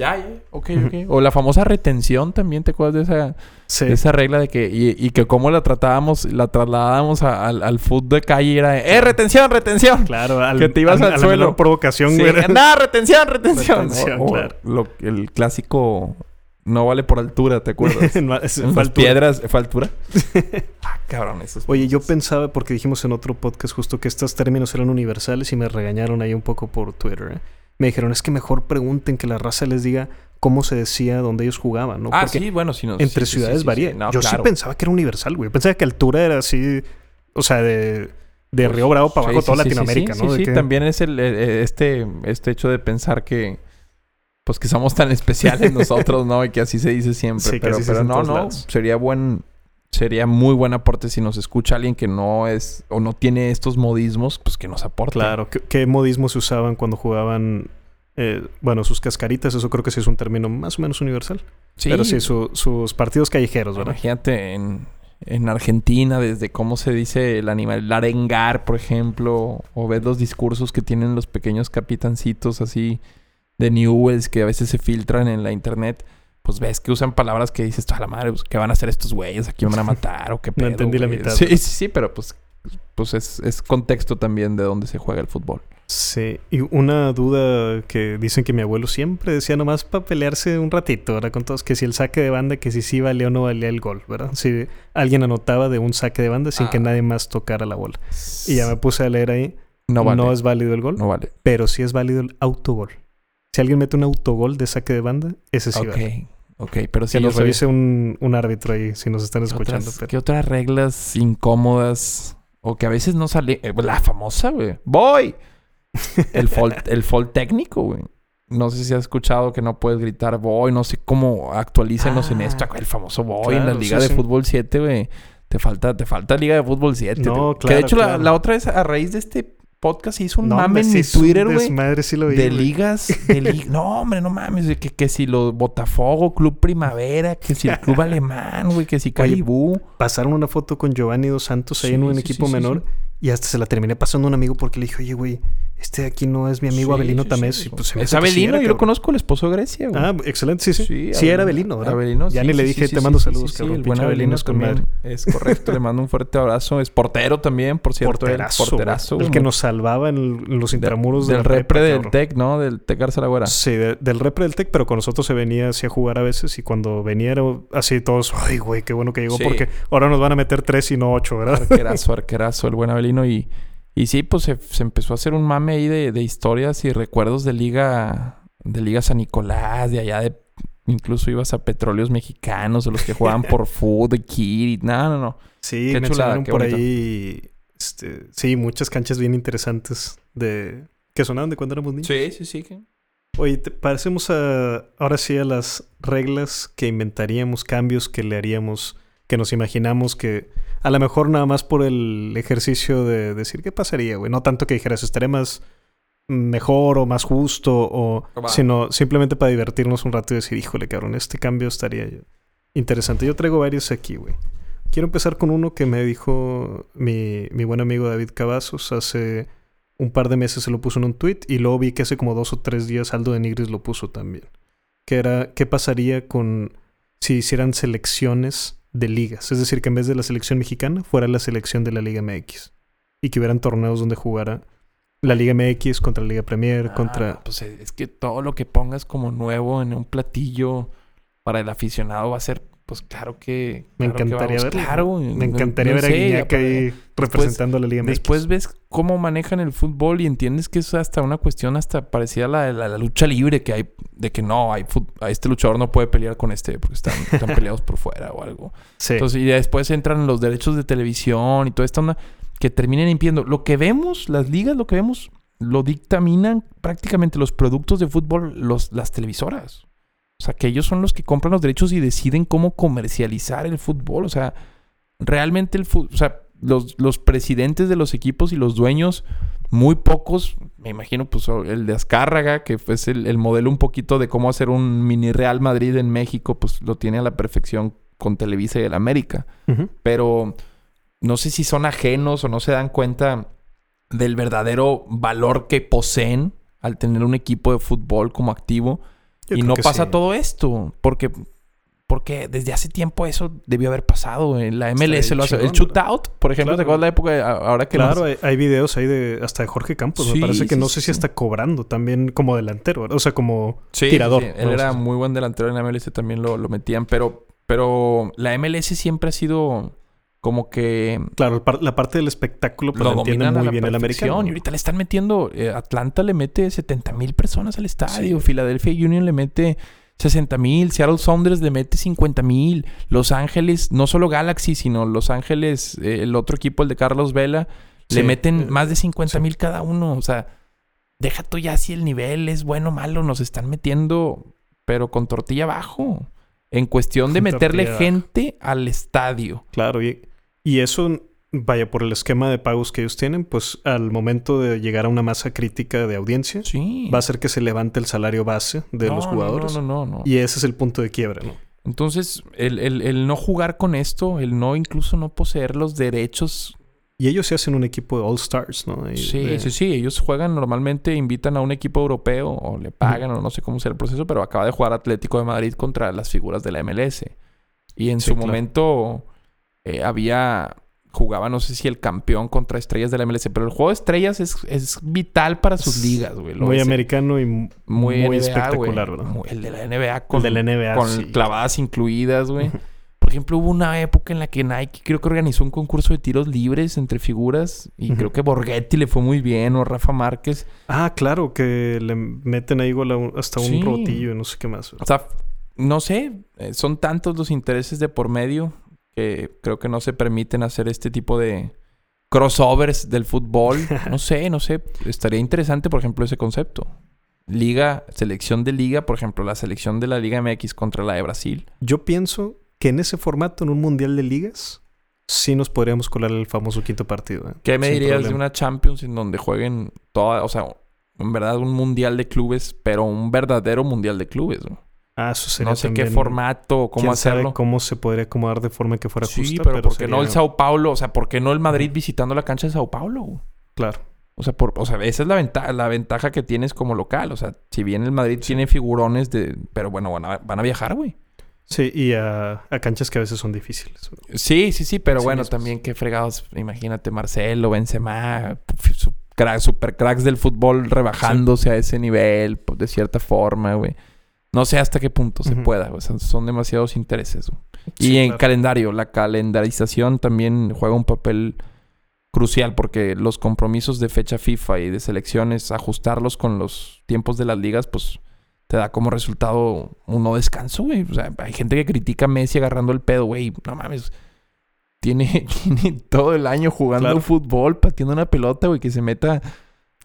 Ya, ya. Ok, ok. O la famosa retención también, ¿te acuerdas de esa, Sí. de esa regla de que... Y, y que cómo la tratábamos, la trasladábamos a- al, al fútbol de calle y era... ¡Eh, retención, retención! Claro, al, Que te ibas al a la suelo. provocación, Sí, güey. ¡No, retención, retención! Retención, O- o claro. lo- el clásico... No vale por altura, ¿te acuerdas? No, es- En fue las altura. piedras... ¿Fue altura? ah, cabrón, eso es... Oye, yo pensaba, porque dijimos en otro podcast justo que estos términos eran universales y me regañaron ahí un poco por Twitter. ¿eh? Me dijeron, es que mejor pregunten que la raza les diga cómo se decía donde ellos jugaban, ¿no? Ah, Porque sí, bueno, si no... entre sí, sí, ciudades sí, sí, varía. sí. No, yo claro. sí pensaba que era universal, güey. Pensaba que altura era así, o sea, de, de Río Bravo para abajo Sí, toda sí, sí, Latinoamérica, sí, ¿no? Sí, De sí, también es el, eh, este, este hecho de pensar que pues que somos tan especiales nosotros, ¿no? Y que así se dice siempre. Sí, que pero así no, no. lados. Sería buen, sería muy buen aporte si nos escucha alguien que no es o no tiene estos modismos, pues que nos aporte. Claro, ¿qué, qué modismos se usaban cuando jugaban, eh, bueno, sus cascaritas? Eso creo que sí es un término más o menos universal. Sí, Pero sí, su- sus partidos callejeros, ¿verdad? Imagínate en, en Argentina, desde cómo se dice el animal, el arengar, por ejemplo, o ves los discursos que tienen los pequeños capitancitos así de Newells que a veces se filtran en la internet. Pues ves que usan palabras que dices, a la madre, pues, ¿qué van a hacer estos güeyes? ¿Aquí me van a matar? ¿O qué pedo? entendí la güey?" mitad, Sí, sí, sí, pero pues, pues es, es contexto también de dónde se juega el fútbol. Sí, y una duda que dicen que mi abuelo siempre decía nomás para pelearse un ratito, ¿verdad? Con todos, que si el saque de banda, que si sí valía o no valía el gol, ¿verdad? Si alguien anotaba de un saque de banda sin que Ah. nadie más tocara la bola. Y ya me puse a leer ahí, No vale. es válido el gol, No vale. pero sí es válido el autogol. Si alguien mete un autogol de saque de banda, ese sí ok, vale. ok, pero sí Que nos revise un, un árbitro ahí si nos están ¿Qué escuchando. otras, pero- qué otras reglas incómodas? O que a veces no sale. eh, la famosa, güey. ¡Voy! El fall, el fall técnico, güey. No sé si has escuchado que no puedes gritar voy. No sé cómo actualícenos en Ah, esto. El famoso voy en la claro, Liga sí, de sí. Fútbol 7, güey. Te falta, te falta Liga de Fútbol 7. No, te- Que claro, de hecho la- claro. la, otra vez, a raíz de este podcast, hizo un No, mame en mi Twitter, güey. desmadre, sí lo vi, De ligas, de li- no, hombre, no mames, que, que si los Botafogo, Club Primavera, que si el Club Alemán, güey, que si Calibú. Pasaron una foto con Giovanni Dos Santos ahí Sí, en un sí, equipo sí, menor y hasta se la terminé pasando a un amigo porque le dije, oye, güey, este de aquí no es mi amigo Sí, Abelino sí, Tamés. sí, pues es Abelino, yo lo conozco, el esposo de Grecia, güey. Ah, excelente, sí, sí. Sí, era Abelino, ¿verdad? Abelino, ya ni le dije, te mando saludos, cabrón. el buen Abelino es con. Es correcto, le mando un fuerte abrazo. Es portero también, por cierto. Porterazo. porterazo. güey. El que nos salvaba en, el- los intramuros de del la repre del. TEC, ¿no? Del TEC Garza Lagüera. Sí, de- del repre del TEC, pero con nosotros se venía así a jugar a veces y cuando venía era así todos, ay, güey, qué bueno que llegó porque ahora nos van a meter tres y no ocho, ¿verdad? Arquerazo, arquerazo, el buen Abelino. Y, y sí, pues se, se empezó a hacer un mame ahí de, de historias y recuerdos de Liga, de Liga San Nicolás, de allá de. Incluso ibas a petróleos mexicanos, de los que jugaban por fútbol, de Kiri. No, no, no. Sí, Qué chulada, mencionaron qué por bonito. ahí, este, sí, muchas canchas bien interesantes de que sonaban de cuando éramos niños. Sí, sí, sí. que- Oye, te parecemos a, ahora sí a las reglas que inventaríamos, cambios que le haríamos, que nos imaginamos que a lo mejor nada más por el ejercicio de decir qué pasaría, güey. No tanto que dijeras estaría más mejor o más justo, o sino simplemente para divertirnos un rato y decir, híjole, cabrón, este cambio estaría interesante. Yo traigo varios aquí, güey. Quiero empezar con uno que me dijo mi, mi buen amigo David Cavazos hace un par de meses se lo puso en un tweet y luego vi que hace como dos o tres días Aldo de Nigris lo puso también. Que era, ¿qué pasaría con si hicieran selecciones de ligas? Es decir, que en vez de la selección mexicana fuera la selección de la Liga MX. Y que hubieran torneos donde jugara la Liga MX contra la Liga Premier, Ah, contra... Pues es que todo lo que pongas como nuevo en un platillo para el aficionado va a ser pues claro que. Me claro encantaría verlo. Claro, Me encantaría no ver a sé, Guiñac aparte- ahí representando a la Liga MX. Después ves cómo manejan el fútbol y entiendes que es hasta una cuestión hasta parecida a la la, la lucha libre que hay de que no, hay a este luchador no puede pelear con este porque están, están peleados por fuera o algo. Sí. Entonces, y después entran los derechos de televisión y toda esta onda que terminan impidiendo. Lo que vemos, las ligas, lo que vemos, lo dictaminan prácticamente los productos de fútbol, los, las televisoras. O sea, que ellos son los que compran los derechos y deciden cómo comercializar el fútbol. O sea, realmente el fútbol, o sea, los, los presidentes de los equipos y los dueños, muy pocos, me imagino, pues el de Azcárraga, que es el, el modelo un poquito de cómo hacer un mini Real Madrid en México, pues lo tiene a la perfección con Televisa y el América. Pero no sé si son ajenos o no se dan cuenta del verdadero valor que poseen al tener un equipo de fútbol como activo. Y no pasa sí. todo esto. Porque, porque desde hace tiempo eso debió haber pasado. En la MLS lo hace. El shootout, por ejemplo, ¿te acuerdas la época de- ahora que Claro, nos- hay, videos ahí de hasta de Jorge Campos. Sí, me parece que sí, no sí, sé si está cobrando también como delantero, o sea, como tirador. Él era muy buen delantero en la MLS, también lo, lo metían. Pero, pero la MLS siempre ha sido como que Claro, la parte del espectáculo pues, lo entiende dominan a muy la bien el americano. Y ahorita le están metiendo... eh, Atlanta le mete 70 mil personas al estadio. Sí. Philadelphia Union le mete 60 mil. Seattle Sounders le mete 50 mil. Los Ángeles, no solo Galaxy, sino Los Ángeles, eh, el otro equipo, el de Carlos Vela, le Sí, meten eh, más de 50 sí. mil cada uno. O sea, deja tú ya si el nivel es bueno o malo. Nos están metiendo, pero con tortilla abajo. En cuestión de meterle gente al estadio. Claro, y, y eso, vaya, por el esquema de pagos que ellos tienen, pues al momento de llegar a una masa crítica de audiencia, Sí. va a hacer que se levante el salario base de No, los jugadores. No, no, no. no. Y ese es el punto de quiebre, ¿no? Entonces, el, el- el no jugar con esto, el no incluso no poseer los derechos. Y ellos se hacen un equipo de All Stars, ¿no? Y Sí, de- sí, sí. Ellos juegan normalmente, invitan a un equipo europeo o le pagan o no sé cómo sea el proceso, pero acaba de jugar Atlético de Madrid contra las figuras de la MLS. Y en Sí, su claro. momento eh, había... Jugaba, no sé si el campeón contra estrellas de la MLS, pero el juego de estrellas es, es vital para sus Es ligas, güey. Muy es- americano y muy, muy, NBA, espectacular, güey. ¿verdad? Muy- el de la NBA con, el de la NBA, con sí. clavadas incluidas, güey. Por ejemplo, hubo una época en la que Nike creo que organizó un concurso de tiros libres entre figuras y creo que Borghetti le fue muy bien o Rafa Márquez. Ah, claro, que le meten ahí hasta un Sí. rotillo y no sé qué más. O sea, no sé, eh, son tantos los intereses de por medio que creo que no se permiten hacer este tipo de crossovers del fútbol. No sé, no sé. Estaría interesante, por ejemplo, ese concepto. Liga, selección de liga, por ejemplo, la selección de la Liga MX contra la de Brasil. Yo pienso que en ese formato, en un mundial de ligas, sí nos podríamos colar el famoso quinto partido. ¿eh? ¿Qué me Sin dirías de una Champions en donde jueguen toda, o sea, en verdad un mundial de clubes, pero un verdadero mundial de clubes? ¿no? Ah, eso sería No sé qué formato, cómo quién sabe hacerlo. cómo se podría acomodar de forma que fuera Sí, justa, pero, ¿por qué no el Sao Paulo? O sea, ¿por qué no el Madrid visitando la cancha de Sao Paulo? Claro. O sea, por, o sea, esa es la ventaja, la ventaja que tienes como local. O sea, si bien el Madrid tiene figurones de... Pero bueno, van a, van a viajar, güey. Sí, y a, a canchas que a veces son difíciles. Sí, sí, sí, pero Sí bueno, mismos. también qué fregados. Imagínate, Marcelo, Benzema, super cracks del fútbol rebajándose a ese nivel, pues, de cierta forma, güey. No sé hasta qué punto se pueda, güey. Son, son demasiados intereses. Y en claro. calendario, la calendarización también juega un papel crucial porque los compromisos de fecha FIFA y de selecciones, ajustarlos con los tiempos de las ligas, pues te da como resultado un no descanso, güey. O sea, hay gente que critica a Messi agarrando el pedo, güey. No mames. Tiene, tiene todo el año jugando Claro. fútbol, pateando una pelota, güey, que se meta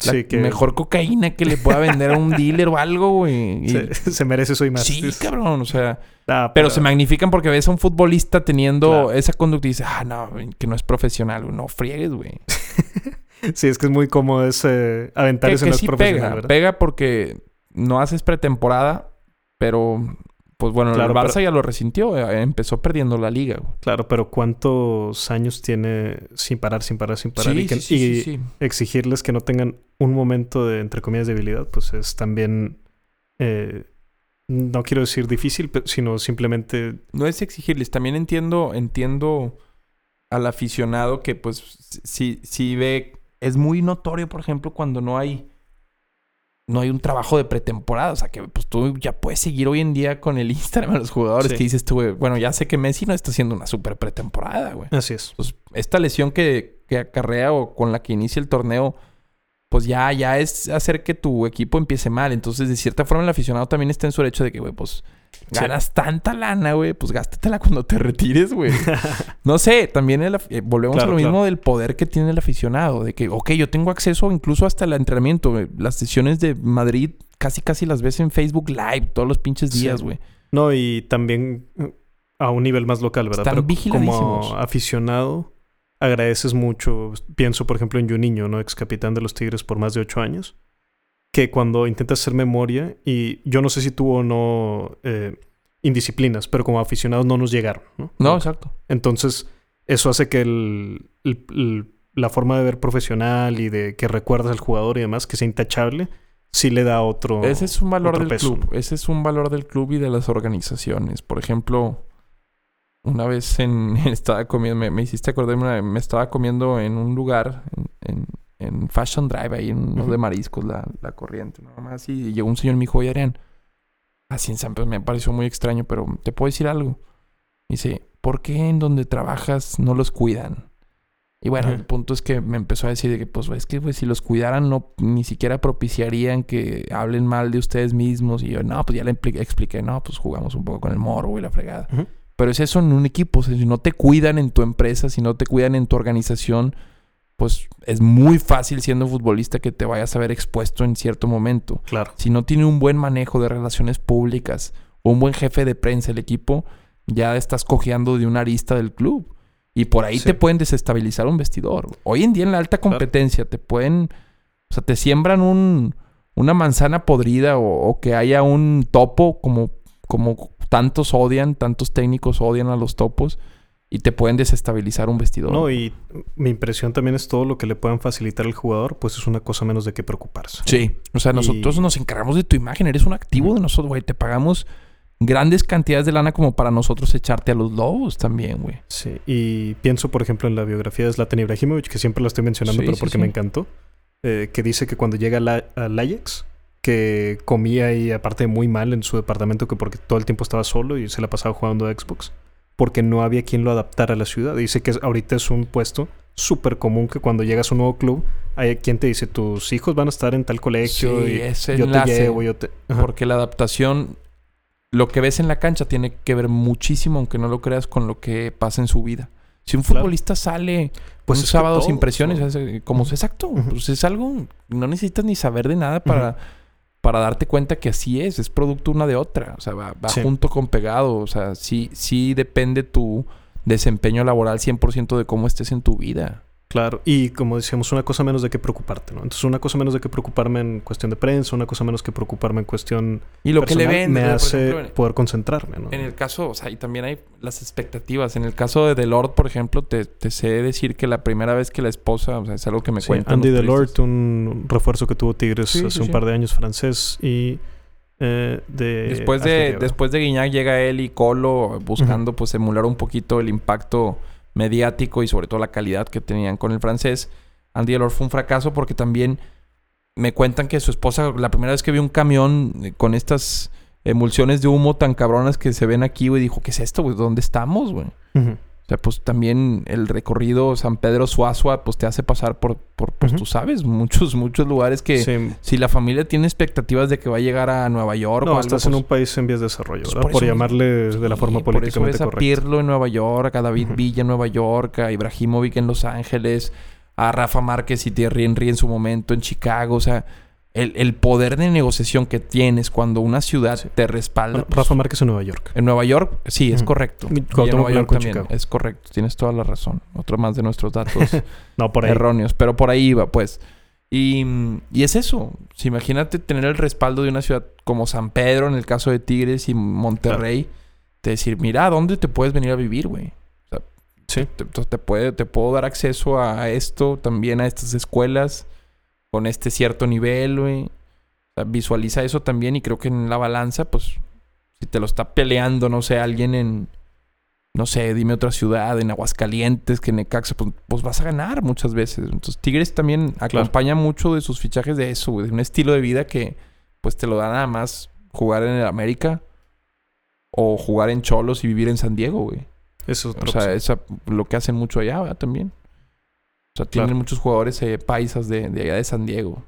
la Sí, que mejor cocaína que le pueda vender a un dealer o algo, güey. Y- se, se merece eso y más. Sí, Es- cabrón, o sea... Ah, Pero se magnifican porque ves a un futbolista teniendo Claro. esa conducta y dices, ah, no, que no es profesional, güey. No friegues, güey. Sí, es que es muy cómodo ese aventar Que, ese que no es sí profesional, pega. ¿verdad? Pega porque no haces pretemporada, pero pues bueno, Claro, el Barça pero- ya lo resintió. eh, Empezó perdiendo la liga, güey. Claro, pero ¿cuántos años tiene sin parar, sin parar, sin parar? Sí, y que- sí, sí, y sí, sí. exigirles que no tengan un momento de, entre comillas, debilidad, pues es también, eh, no quiero decir difícil, sino simplemente, No es exigirles. También entiendo, entiendo al aficionado que, pues, si, si ve. Es muy notorio, por ejemplo, cuando no hay no hay un trabajo de pretemporada. O sea, que pues tú ya puedes seguir hoy en día con el Instagram a los jugadores Sí. que dices tú, güey, bueno, ya sé que Messi no está haciendo una super pretemporada, güey. Así es. Pues esta lesión que, que acarrea o con la que inicia el torneo, pues ya, ya es hacer que tu equipo empiece mal. Entonces, de cierta forma, el aficionado también está en su derecho de que, güey, pues Sí. ganas tanta lana, güey, pues gástatela cuando te retires, güey. no sé, también el eh, volvemos Claro, a lo mismo claro. del poder que tiene el aficionado. De que, ok, yo tengo acceso incluso hasta el entrenamiento. Las sesiones de Madrid casi casi las ves en Facebook Live todos los pinches días, güey. No, y también eh, a un nivel más local, ¿verdad? Están Pero como aficionado, agradeces mucho. Pienso, por ejemplo, en Juninho, ¿no? Ex capitán de los Tigres por más de ocho años. Que cuando intentas hacer memoria, y yo no sé si tuvo o no eh, indisciplinas, pero como aficionados no nos llegaron, ¿no? No, exacto. Entonces, eso hace que el- el- el- la forma de ver profesional y de que recuerdas al jugador y demás, que sea intachable, sí le da otro. Ese es un valor del peso, club. Ese es un valor del club y de las organizaciones. Por ejemplo, una vez en, estaba comiendo, me, me hiciste acordarme, una- me estaba comiendo en un lugar, en, en- en Fashion Drive, ahí en uno de mariscos, la, la corriente, nada más. Y llegó un señor y me dijo, oye, así en San Pedro me pareció muy extraño, pero te puedo decir algo. Me dice, ¿por qué en donde trabajas no los cuidan? Y bueno, el punto es que me empezó a decir de que, pues, es que, güey, si los cuidaran, no, ni siquiera propiciarían que hablen mal de ustedes mismos. Y yo, no, pues ya le expliqué, no, pues jugamos un poco con el morbo y la fregada. Pero es eso en un equipo. O sea, si no te cuidan en tu empresa, si no te cuidan en tu organización, pues es muy fácil siendo futbolista que te vayas a ver expuesto en cierto momento. Claro. Si no tiene un buen manejo de relaciones públicas o un buen jefe de prensa el equipo, ya estás cojeando de una arista del club. Y por ahí Sí. te pueden desestabilizar un vestidor. Hoy en día en la alta Claro. competencia te pueden... O sea, te siembran un, una manzana podrida o, o que haya un topo como, como tantos odian, tantos técnicos odian a los topos y te pueden desestabilizar un vestidor. No, y mi impresión también es todo lo que le puedan facilitar al jugador, pues es una cosa menos de qué preocuparse. Sí, o sea, nosotros Y- nos encargamos de tu imagen, eres un activo de nosotros, güey. Te pagamos grandes cantidades de lana como para nosotros echarte a los lobos también, güey. Sí, y pienso, por ejemplo, en la biografía de Zlatan Ibrahimovic, que siempre la estoy mencionando, Sí, pero sí, porque sí. me encantó, eh, que dice que cuando llega la- al Ajax, que comía ahí aparte muy mal en su departamento, que porque todo el tiempo estaba solo y se la pasaba jugando a Xbox, porque no había quien lo adaptara a la ciudad. Dice que ahorita es un puesto súper común que cuando llegas a un nuevo club, hay quien te dice, tus hijos van a estar en tal colegio Sí, y ese yo enlace. te llevo, yo te... Ajá. Porque la adaptación, lo que ves en la cancha tiene que ver muchísimo, aunque no lo creas, con lo que pasa en su vida. Si un Claro. futbolista sale Pues un sábado todos, sin presiones, como Ujú. exacto, pues es algo, no necesitas ni saber de nada para, para darte cuenta que así es, es producto una de otra, o sea, va, va Sí. junto con pegado, o sea, sí, sí depende tu desempeño laboral 100% de cómo estés en tu vida. Claro, y como decíamos, una cosa menos de qué preocuparte, ¿no? Entonces, una cosa menos de qué preocuparme en cuestión de prensa, una cosa menos que preocuparme en cuestión Y lo que le personal, ven, me hace ejemplo, poder concentrarme, ¿no? En el caso, o sea, y también hay las expectativas. En el caso de Delord, por ejemplo, te, te sé decir que la primera vez que la esposa, o sea, es algo que me Sí, cuentan. Andy Delort, periodistas. un refuerzo que tuvo Tigres Sí, hace sí, un par de años, francés, y eh, de... Después de, después de Guiñac llega él y Colo buscando pues emular un poquito el impacto mediático y sobre todo la calidad que tenían con el francés. Andy Delort fue un fracaso porque también me cuentan que su esposa, la primera vez que vio un camión eh, con estas emulsiones de humo tan cabronas que se ven aquí, güey, dijo, ¿qué es esto? ¿Dónde estamos, güey? O sea, pues también el recorrido San Pedro Suazua, pues te hace pasar por, por pues Ujú. tú sabes, muchos, muchos lugares que Sí. si la familia tiene expectativas de que va a llegar a Nueva York o No, algo, estás en pues, un país en vías de desarrollo, pues por llamarle de la forma Sí, por eso ves a correcta. Pirlo en Nueva York, a David. Villa en Nueva York, a Ibrahimovic en Los Ángeles, a Rafa Márquez y Thierry Henry en su momento en Chicago. O sea, el, el poder de negociación que tienes cuando una ciudad Sí. te respalda. Bueno, pues, Rafa Márquez en Nueva York. en Nueva York, sí, es correcto. Y en Nueva York también, Chicago. es correcto. Tienes toda la razón. Otro más de nuestros datos No, por ahí. erróneos, pero por ahí iba, pues. Y, y es eso. Si imagínate tener el respaldo de una ciudad como San Pedro, en el caso de Tigres y Monterrey, de decir, mira, ¿a dónde te puedes venir a vivir, güey? Sí. Te, te- te puede, te puedo dar acceso a esto, también a estas escuelas, con este cierto nivel, güey. O sea, visualiza eso también y creo que en la balanza, pues, si te lo está peleando, no sé, alguien en, no sé, dime otra ciudad, en Aguascalientes, que Necaxa, pues, pues vas a ganar muchas veces. Entonces, Tigres también acompaña mucho de sus fichajes de eso, de un estilo de vida que pues te lo da nada más jugar en el América o jugar en Cholos y vivir en San Diego, güey. Eso es O sea, esa, lo que hacen mucho allá, ¿verdad? También. O sea, tienen Claro. muchos jugadores eh, paisas de, de allá de San Diego.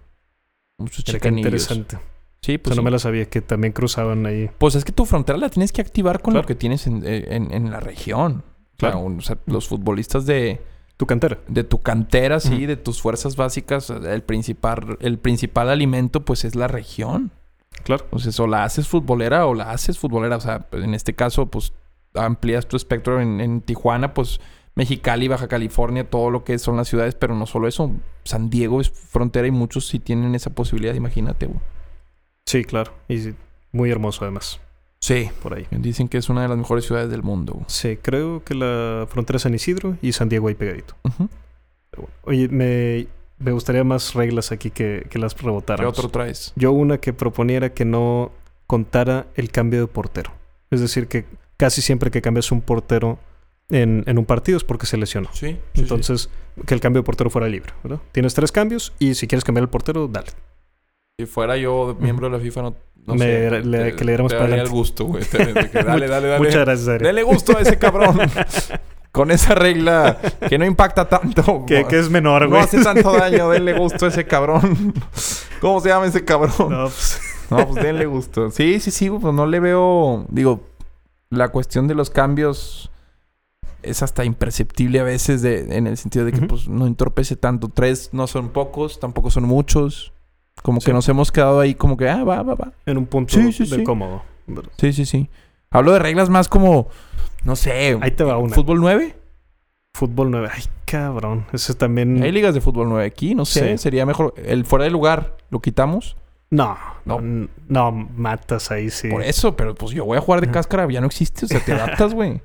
Muchos chicanillos. interesante. Sí, O pues, sea, no sí. me la sabía que también cruzaban ahí. pues es que tu frontera la tienes que activar con Claro. lo que tienes en, eh, en- en la región. Claro. O sea, los futbolistas de, Tu cantera. de tu cantera, sí, de tus fuerzas básicas, el principal, el principal alimento, pues es la región. Claro. Entonces, o la haces futbolera o la haces futbolera. O sea, pues, en este caso, pues amplías tu espectro en, en Tijuana, pues Mexicali, Baja California, todo lo que son las ciudades, pero no solo eso. San Diego es frontera y muchos sí tienen esa posibilidad, imagínate, güey. Sí, claro. Y muy hermoso además. Sí. Por ahí. Dicen que es una de las mejores ciudades del mundo. güey. Sí, creo que la frontera es San Isidro y San Diego ahí pegadito. Ujú. Pero bueno. Oye, me, me gustaría más reglas aquí que, que las ¿Qué rebotáramos. otro traes? Yo una que proponiera que no contara el cambio de portero. Es decir, que casi siempre que cambias un portero en, en un partido es porque se lesionó. Sí. Entonces, que el cambio de portero fuera libre, ¿verdad? Tienes tres cambios y si quieres cambiar el portero, dale. Si fuera yo miembro de la FIFA, no, no Me- sé. le- que le diéramos para adelante. el gusto, güey. Dale, dale, dale. Muchas gracias, Adri. Dele gusto a ese cabrón. Con esa regla que no impacta tanto. Que, que es menor, no güey. hace tanto daño. Denle gusto a ese cabrón. ¿Cómo se llama ese cabrón? No, pues, No, pues denle gusto. Sí, sí, sí. Pues no le veo... Digo, la cuestión de los cambios es hasta imperceptible a veces de, en el sentido de que pues no entorpece tanto. Tres no son pocos, tampoco son muchos. Como Sí. que nos hemos quedado ahí como que, ah, va, va, va. en un punto Sí, sí, de sí. cómodo. Sí, sí, sí. Hablo de reglas más como, no sé, Ahí te va una. fútbol 9. Fútbol 9. Ay, cabrón. Ese también... Hay ligas de fútbol 9 aquí, no sé, sería mejor. El fuera de lugar, ¿lo quitamos? No, No. no, matas ahí, sí. Por eso, pero pues yo voy a jugar de cáscara, ya no existe, o sea, te adaptas, güey.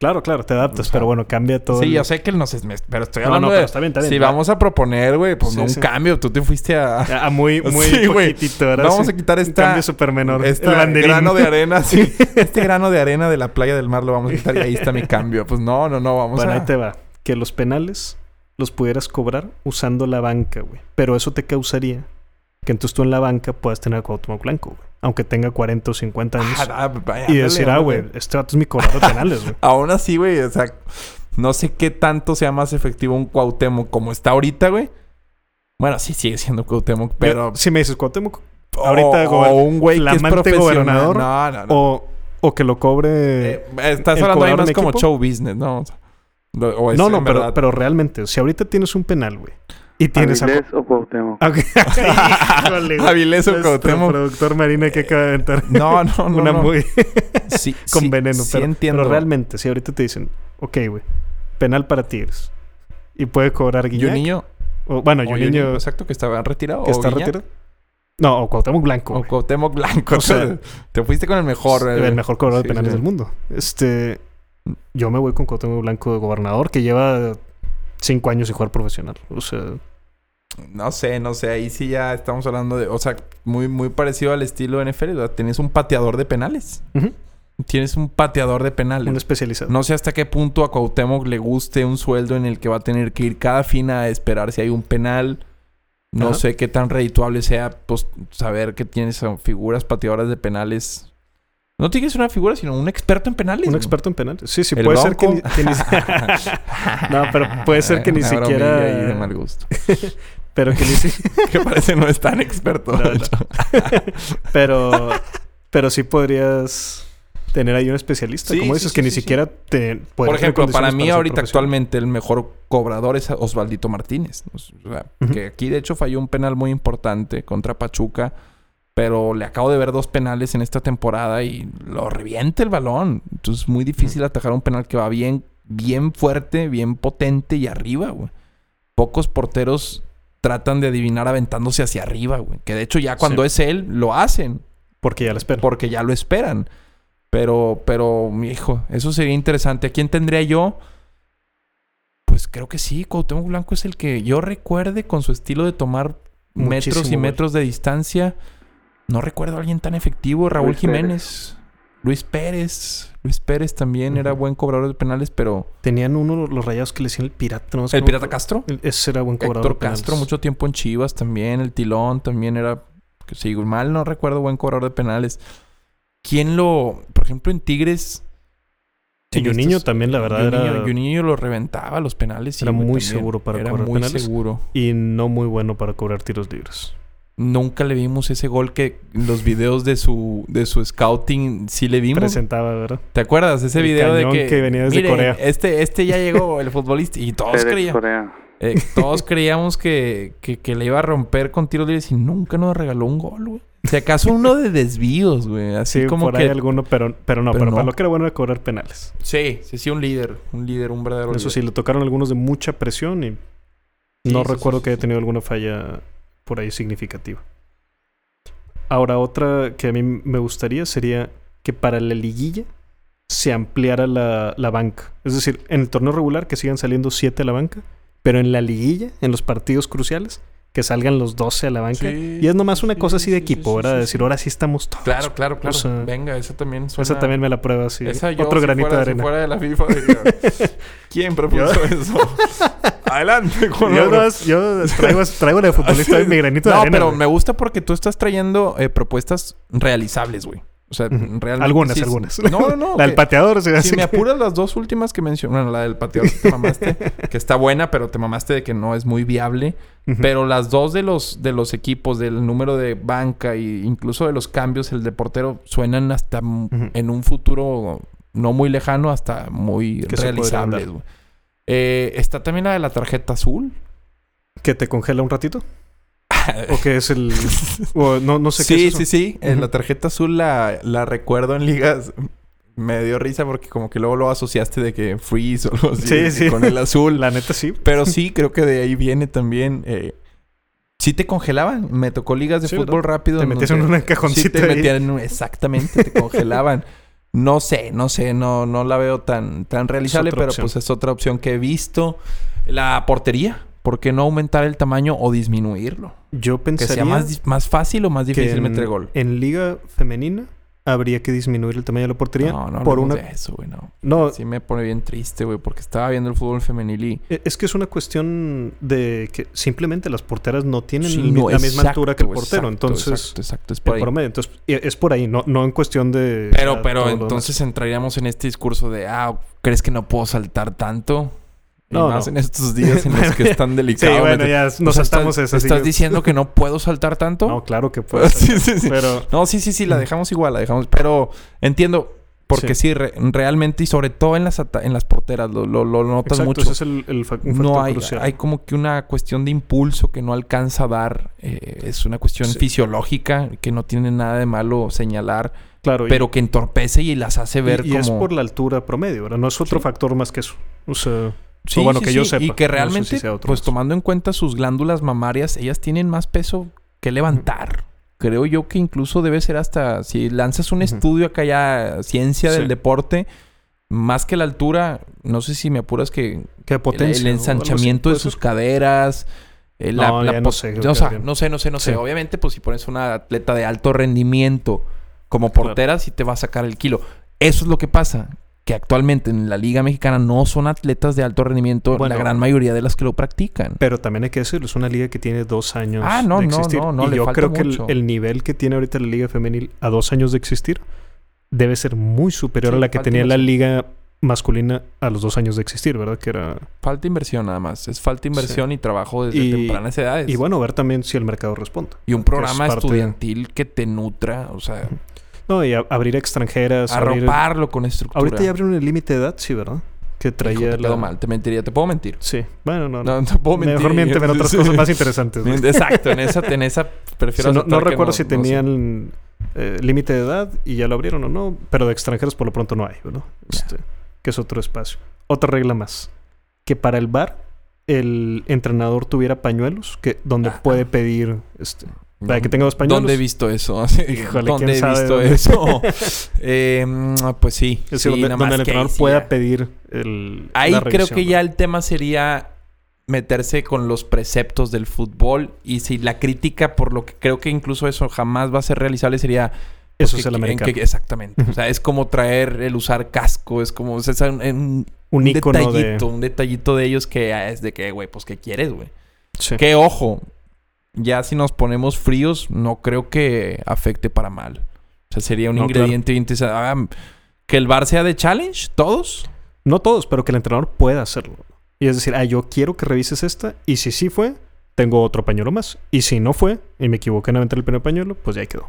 Claro, claro, te adaptas, O sea, pero bueno, cambia todo. Sí, el- yo sé que no sé, pero estoy No, no, hablando pero está bien, está bien. Si Va- vamos a proponer, güey, pues Sí, no un sí. cambio. Tú te fuiste a... Muy, muy Sí, poquitito, ¿verdad? Vamos a quitar Un esta... cambio súper menor. Este grano de arena, sí. Este grano de arena de la playa del mar lo vamos a quitar y ahí está mi cambio. Pues no, no, no, vamos Bueno, a... ahí te va. Que los penales los pudieras cobrar usando la banca, güey. Pero eso te causaría que entonces tú en la banca puedas tener a Cuauhtémoc Blanco, güey. Aunque tenga 40 o 50 años. Ah, ah, vaya, y decir, ah, güey, este vato es mi cobrador de penales, güey. Aún así, güey, o sea, no sé qué tanto sea más efectivo un Cuauhtémoc como está ahorita, güey. Bueno, sí sigue siendo Cuauhtémoc, pero... Si me dices Cuauhtémoc o- ahorita o, un güey que es profesional. gobernador, No, no, no. o, o que lo cobre... Eh, estás el hablando ahí más como show business, ¿no? O sea, lo- o es no, no, pero, verdad. pero realmente, si ahorita tienes un penal, güey, y tienes a... Avilés o Cuauhtémoc. Ok. Híjole, güey. Avilés o Nuestro Cuauhtémoc. productor Marina que acaba de entrar. No, no, no. Una no. muy... Sí, con sí, veneno. sí pero, entiendo. pero realmente, si ahorita te dicen, ok, güey, penal para Tigres. Y puede cobrar Guiñac. Juninho. O, bueno, o Juninho Exacto, que estaba retirado. que o está Guiñac, retirado. No, o Cuauhtémoc Blanco. O. Cuauhtémoc Blanco. O sea, te fuiste con el mejor. el eh. mejor cobrador Sí, de penales sí. del mundo. Este... Yo me voy con Cuauhtémoc Blanco de gobernador que lleva cinco años de jugar profesional. O sea, No sé, no sé. Ahí sí ya estamos hablando de... O sea, muy, muy parecido al estilo NFL. ¿verdad? Tienes un pateador de penales. Tienes un pateador de penales. un especializado. No sé hasta qué punto a Cuauhtémoc le guste un sueldo en el que va a tener que ir cada fina a esperar si hay un penal. No Ajá. sé qué tan redituable sea pues, saber que tienes figuras pateadoras de penales. No tienes una figura, sino un experto en penales. Un experto en penales. Sí, sí, El puede ser que ni, que ni- No, pero puede ser que ni siquiera- ahí de mal gusto. pero que ni si- que parece no es tan experto. No, de no. pero pero sí podrías tener ahí un especialista, Sí, como dices sí, que ni siquiera te puede Por ejemplo, para mí ahorita actualmente el mejor cobrador es Osvaldito Martínez. O sea, que aquí de hecho falló un penal muy importante contra Pachuca. Pero le acabo de ver dos penales en esta temporada y lo revienta el balón. Entonces es muy difícil atajar un penal que va bien, bien fuerte, bien potente y arriba, güey. Pocos porteros tratan de adivinar aventándose hacia arriba, güey. Que de hecho ya cuando Sí. es él, lo hacen porque ya la espero. porque ya lo esperan. Pero, pero, mi hijo, eso sería interesante. ¿A quién tendría yo? Pues creo que sí, Cuauhtémoc Blanco es el que yo recuerde con su estilo de tomar metros y metros de distancia. No recuerdo a alguien tan efectivo. Raúl Luis Pérez. Jiménez. Luis Pérez. Luis Pérez también era buen cobrador de penales, pero... Tenían uno, los rayados que le decían el pirata. No ¿El Pirata Castro? el- Ese era buen cobrador. Héctor de penales. Castro, mucho tiempo en Chivas también. El Tilón también era... Si mal no recuerdo, buen cobrador de penales. ¿Quién lo... Por ejemplo, en Tigres... Sí, y un niño también, la verdad, era, Juninho- Juninho lo reventaba los penales. sí, Era muy también. seguro para Era cobrar muy penales. seguro. y no muy bueno para cobrar tiros libres. Nunca le vimos ese gol que en los videos de su, de su scouting sí le vimos. Presentaba, ¿verdad? ¿Te acuerdas? Ese El video de que, que venía desde "Mire, Corea". Este, este ya llegó, el futbolista. Y todos, creían, Corea. eh, todos creíamos que, que, que le iba a romper con tiros libres y nunca nos regaló un gol, güey. Si acaso uno de desvíos, güey. Así Sí, como por que... ahí alguno, pero, pero no, Pero pero, no. para lo que era bueno era cobrar penales. Sí, sí, sí, un líder. Un líder, un verdadero Eso líder. sí, le tocaron algunos de mucha presión y Sí, no sí, recuerdo sí, que haya sí. tenido alguna falla por ahí significativa. Ahora, otra que a mí me gustaría sería que para la liguilla se ampliara la, la banca. Es decir, en el torneo regular que sigan saliendo 7 a la banca, pero en la liguilla, en los partidos cruciales, que salgan los 12 a la banca. Sí, y es nomás una sí, cosa así de equipo, ¿verdad? De decir, ahora sí estamos todos. Claro, claro, claro. O sea, Venga, esa también suena... Esa también me la prueba así. Esa yo, Otro si granito fuera, de si arena. fuera de la FIFA, diría, ¿quién propuso eso? Adelante con Yo, nomás- yo traigo, traigo la futbolista de mi granito de No, arena. pero güey. me gusta porque tú estás trayendo eh, propuestas realizables, güey. O sea, realmente... Algunas, sí algunas. No, no. La del que- pateador, se Si me apuras las dos últimas que mencioné, bueno, la del pateador sí te mamaste, que está buena, pero te mamaste de que no es muy viable. Pero las dos de los, de los equipos, del número de banca e incluso de los cambios, el de portero, suenan hasta en un futuro no muy lejano, hasta muy Que realizables. Eh, está también la de la tarjeta azul. ¿Que te congela un ratito? ¿O que es el...? o no, no sé qué sí, es eso. sí, sí. Eh, Ujú. La tarjeta azul la, la recuerdo en ligas. Me dio risa porque como que luego lo asociaste de que freeze o algo así. Sí, sí. Con el azul. La neta sí. Pero sí, creo que de ahí viene también. Eh, sí te congelaban. Me tocó ligas de Sí, fútbol rápido. Te metías en donde- un cajoncito Sí, te ahí. metían Exactamente, te congelaban. No sé, no sé, no, no la veo tan, tan realizable, pero opción. pues es otra opción que he visto. La portería. ¿Por qué no aumentar el tamaño o disminuirlo? Yo Que pensaría sea más, más fácil o más que difícil meter gol. en liga femenina habría que disminuir el tamaño de la portería No, no por una... de eso, güey, no. No, Sí me pone bien triste, güey, porque estaba viendo el fútbol femenil y... e- es que es una cuestión de que simplemente las porteras no tienen Sí, el- no, la misma altura que el portero. exacto, entonces, Exacto, exacto, es por el ahí. promedio. Entonces, es por ahí, no, no en cuestión de... Pero, pero entonces entraríamos en este discurso de, ah, ¿crees que no puedo saltar tanto? Y No, más no. en estos días en los que están demás. Sí, delicados. bueno, ya O nos sea, saltamos ¿estás, eso. ¿Estás que- diciendo que no puedo saltar tanto? No, claro que puedes. sí, sí, sí. Pero No, sí, sí, sí, la dejamos igual, la dejamos. Pero entiendo, porque sí, re- realmente, y sobre todo en las, en las porteras, lo, lo, lo notas exacto, mucho. ese es el, el un factor no hay, crucial. hay como que una cuestión de impulso que no alcanza a dar. eh, es una cuestión Sí. fisiológica que no tiene nada de malo señalar, claro, y- pero que entorpece y las hace ver y, y como... es por la altura promedio, ¿verdad? No es otro Sí. factor más que eso. O sea, Sí, bueno, sí, que yo sí, sepa. Y que No sé si realmente, sea otro pues tomando en cuenta sus glándulas mamarias, ellas tienen más peso que levantar. Creo yo que incluso debe ser hasta... Si lanzas un estudio acá ya, ciencia del deporte, más que la altura, no sé si me apuras que que el- potencia. el, ensanchamiento de sus caderas. eh, la, No, la ya no pos- sé, o sea, no sé, no sé, no sé. Obviamente, pues si pones una atleta de alto rendimiento como portera, sí te va a sacar el kilo. Eso es lo que pasa. Que actualmente en la Liga Mexicana no son atletas de alto rendimiento Bueno. la gran mayoría de las que lo practican. Pero también hay que decirlo, es una liga que tiene dos años Ah, no, de no, existir. no, no, y le yo falta creo que el, nivel que tiene ahorita la liga femenil a dos años de existir debe ser muy superior Sí, a la que tenía la liga masculina a los dos años de existir, ¿verdad? Que era... Falta inversión nada más. Es falta inversión y trabajo desde Y- tempranas edades. Y bueno, ver también si el mercado responde. Y un que es programa estudiantil que te nutra, o sea, No, y a- abrir extranjeras. abrir- arroparlo con estructura. Ahorita ya abrieron el límite de edad, sí, ¿verdad? Que Hijo, traía te la... mal, te mentiría, te puedo mentir. Sí, bueno, no, no. No, puedo mentir. Mejor miénteme en otras cosas más interesantes. güey. Exacto, en esa, en esa prefiero no, aceptar no que recuerdo si no tenían eh, límite de edad y ya lo abrieron o no, pero de extranjeros por lo pronto no hay, ¿verdad? Este, que es otro espacio. Otra regla más, que para el bar el entrenador tuviera pañuelos que donde Ah. puede pedir este para No, que tenga dos pañuelos. ¿Dónde he visto eso? Híjole, ¿Dónde ¿quién he visto dónde? eso? Eh, pues sí. Es sí, donde, nada donde el entrenador pueda pedir el Ahí la creo que ya el tema sería meterse con los preceptos del fútbol y si la crítica por lo que creo que incluso eso jamás va a ser realizable sería Eso es el americano. que- exactamente. O sea, es como traer el usar casco. Es como... o sea, es un, un- Un ícono de- detallito. Un detallito de ellos que es de que, güey, pues, ¿qué quieres, güey? Sí. Que, ojo, ya si nos ponemos fríos, no creo que afecte para mal. O sea, sería un No, ingrediente interesante. Ah, que el bar sea de challenge, todos. No todos, pero que el entrenador pueda hacerlo. Y es decir, ah, yo quiero que revises esta. Y si sí fue, tengo otro pañuelo más. Y si no fue, y me equivoqué en aventar el primer pañuelo, pues ya ahí quedó.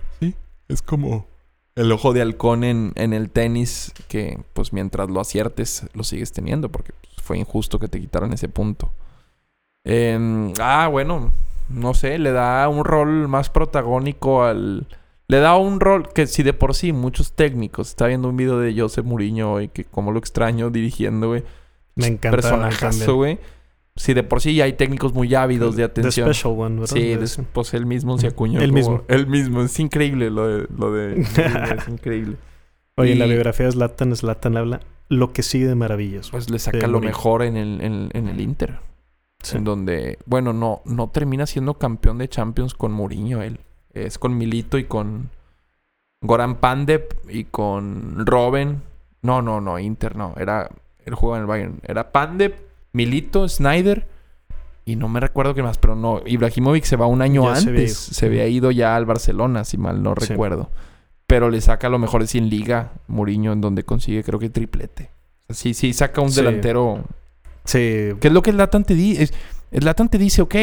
Es como el ojo de halcón en, en el tenis, que pues mientras lo aciertes, lo sigues teniendo, porque pues, fue injusto que te quitaran ese punto. Em, ah, bueno, no sé, le da un rol más protagónico al... Le da un rol que si de por sí muchos técnicos, está viendo un video de José Mourinho hoy, que como lo extraño dirigiendo, güey. Me encanta. Personajazo, güey. Si de por sí ya hay técnicos muy ávidos de The atención. Special One, ¿verdad? Sí, De pues él mismo se acuñó. Él mismo. Él mismo. Es increíble lo de... Lo de es increíble. Oye, en la biografía de Zlatan, Zlatan habla lo que sigue de maravillas. Pues le saca lo Mourinho. mejor en el, en, en el Inter. Sí. En donde... Bueno, no, no termina siendo campeón de Champions con Mourinho él. Es con Milito y con... Goran Pandev y con Robben. No, no, no. Inter no. Era... El juego en el Bayern. Era Pandev, Milito, Snyder... Y no me recuerdo qué más, pero no. Ibrahimovic se va un año Ya antes. Se había ido ya al Barcelona, si mal no Sí. recuerdo. Pero le saca lo mejor sin liga Mourinho, en donde consigue, creo que triplete. Sí, sí, saca un Sí. delantero. Sí, ¿Qué es lo que el Latan te dice? El Latan te dice, ok,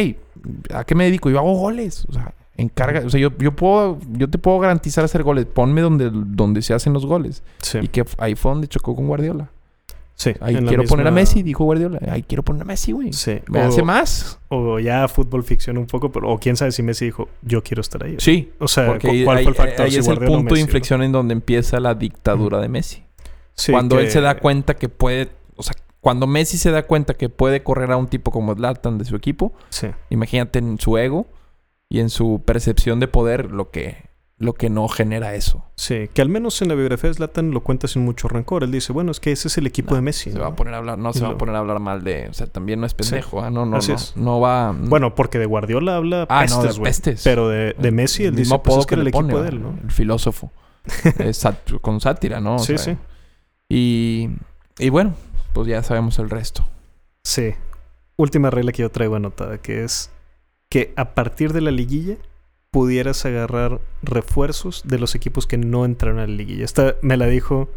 ¿a qué me dedico? Yo hago goles. O sea, encarga. O sea, yo, yo puedo, yo te puedo garantizar hacer goles. Ponme donde, donde se hacen los goles. sí. Y que ahí fue donde chocó con Guardiola. sí, Ahí quiero poner a Messi, dijo Guardiola. Ahí quiero poner a Messi, güey. Sí. ¿Me o, hace más? o ya fútbol ficción un poco, pero, o quién sabe si Messi dijo, yo quiero estar ahí. Sí. O sea, Porque ¿cuál fue el factor? ahí Si es el Guardiola punto de inflexión en donde empieza la dictadura de Messi. Sí, cuando él se da cuenta que puede, o sea, cuando Messi se da cuenta que puede correr a un tipo como Zlatan de su equipo, Sí. imagínate en su ego y en su percepción de poder lo que, lo que no genera eso. Sí, que al menos en la biografía de Zlatan lo cuenta sin mucho rencor. Él dice, bueno, es que ese es el equipo No, de Messi. Se ¿no? va a poner a hablar, no se va a poner a hablar mal de, o sea, también no es pendejo, ¿ah? no, no, Así no, es. no va. Bueno, porque de Guardiola habla ah, no, de pestes, pestes. Pero de, de Messi, él el dice, pues es que el equipo pone, de él, ¿va? ¿no? El filósofo. Con sátira, ¿no? O sí, sea, sí. Y, y bueno, pues ya sabemos el resto. Sí. Última regla que yo traigo anotada, que es que a partir de la liguilla pudieras agarrar refuerzos de los equipos que no entraron a la liguilla. Esta me la dijo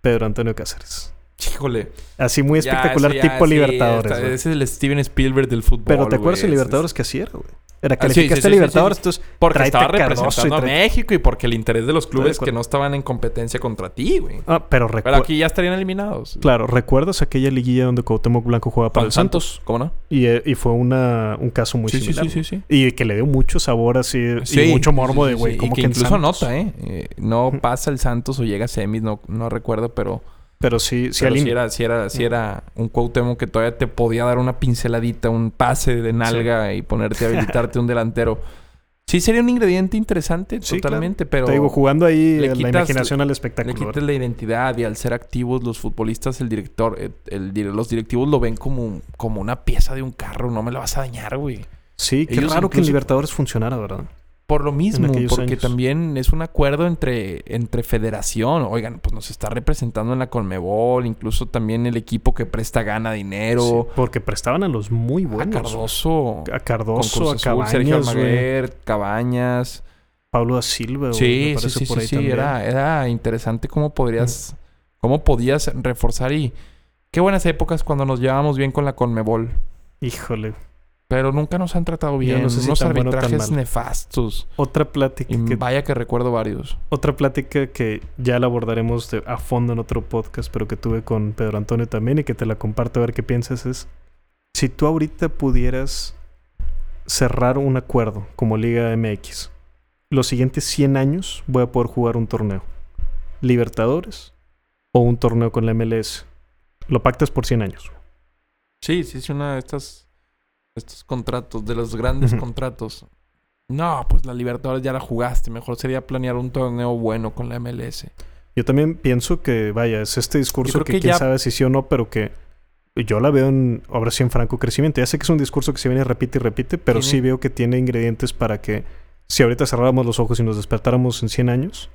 Pedro Antonio Cáceres. Híjole. Así muy espectacular, ya, tipo sí, Libertadores. ese es el Steven Spielberg del fútbol. Pero ¿te acuerdas ese Libertadores que así era, güey? Era Ah, sí, calificaste sí, sí, sí, Libertadores, entonces Porque estaba representando a México y porque el interés de los clubes que no estaban en competencia contra ti, güey. Ah, pero Pero aquí ya estarían eliminados. Claro, ¿recuerdas aquella liguilla donde Cuauhtémoc Blanco jugaba para el Santos? ¿cómo no? Y, eh, y fue una, un caso muy similar. sí, sí, sí. Y que le dio mucho sabor así Sí, y mucho morbo de, güey, como Y que que incluso nota, ¿eh? Eh, No pasa el Santos o llega a semis, no, no recuerdo, pero, Pero sí, sí pero sí, era, sí, era, sí era un Cuauhtémoc que todavía te podía dar una pinceladita, un pase de nalga y ponerte a habilitarte un delantero. Sí sería un ingrediente interesante, Sí, totalmente, pero... Te digo, jugando ahí le la quitas- imaginación al Le espectáculo. quitas ¿verdad? la identidad y al ser activos los futbolistas, el director, eh, el, dir- los directivos lo ven como, como una pieza de un carro. No me la vas a dañar, güey. Sí, qué ellos raro que en incluso- Libertadores funcionara, ¿verdad? Por lo mismo, porque años. también es un acuerdo entre, entre federación. Oigan, pues nos está representando en la Conmebol, incluso también el equipo que presta gana dinero. Sí, porque prestaban a los muy a buenos. Cardoso, A Cardoso, a Azul, Sergio Cabañas, güey. Almaguer, Cabañas. Pablo da Silva, Sí, sí, sí, por sí, ahí sí. Era, era interesante cómo podrías, cómo podías reforzar y qué buenas épocas cuando nos llevábamos bien con la Conmebol. Híjole. Pero nunca nos han tratado bien. no sé si Unos bueno arbitrajes nefastos. Otra plática Y que vaya que recuerdo varios. Otra plática que ya la abordaremos de- a fondo en otro podcast, pero que tuve con Pedro Antonio también y que te la comparto a ver qué piensas es, si tú ahorita pudieras cerrar un acuerdo como Liga MX, los siguientes 100 años voy a poder jugar un torneo, Libertadores o un torneo con la MLS, lo pactas por 100 años. Sí, sí, es una de estas estos contratos, de los grandes contratos. No, pues la Libertadores ya la jugaste. Mejor sería planear un torneo bueno con la MLS. Yo también pienso que, vaya, es este discurso que, que quién ya- sabe si sí o no, pero que yo la veo en, ahora sí en franco crecimiento. Ya sé que es un discurso que se viene y repite y repite, pero Tiene- sí veo que tiene ingredientes para que si ahorita cerráramos los ojos y nos despertáramos en 100 años,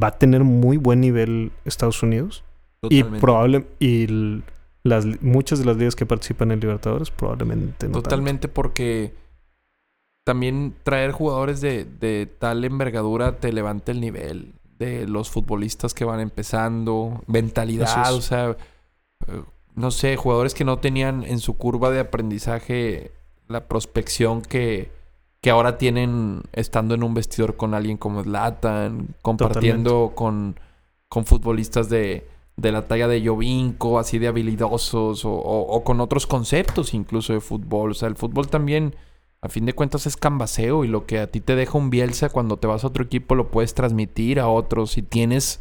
va a tener muy buen nivel Estados Unidos. Y Totalmente. probable y las muchas de las ligas que participan en Libertadores probablemente no tanto. Totalmente porque también traer jugadores de, de tal envergadura te levanta el nivel de los futbolistas que van empezando, mentalidad, es. o sea, eh, no sé, jugadores que no tenían en su curva de aprendizaje la prospección que, que ahora tienen estando en un vestidor con alguien como Zlatan, compartiendo con, con futbolistas de, de la talla de Jovinko, así de habilidosos, o, o- o con otros conceptos incluso de fútbol. O sea, el fútbol también, a fin de cuentas, es cambaseo y lo que a ti te deja un Bielsa cuando te vas a otro equipo lo puedes transmitir a otros si tienes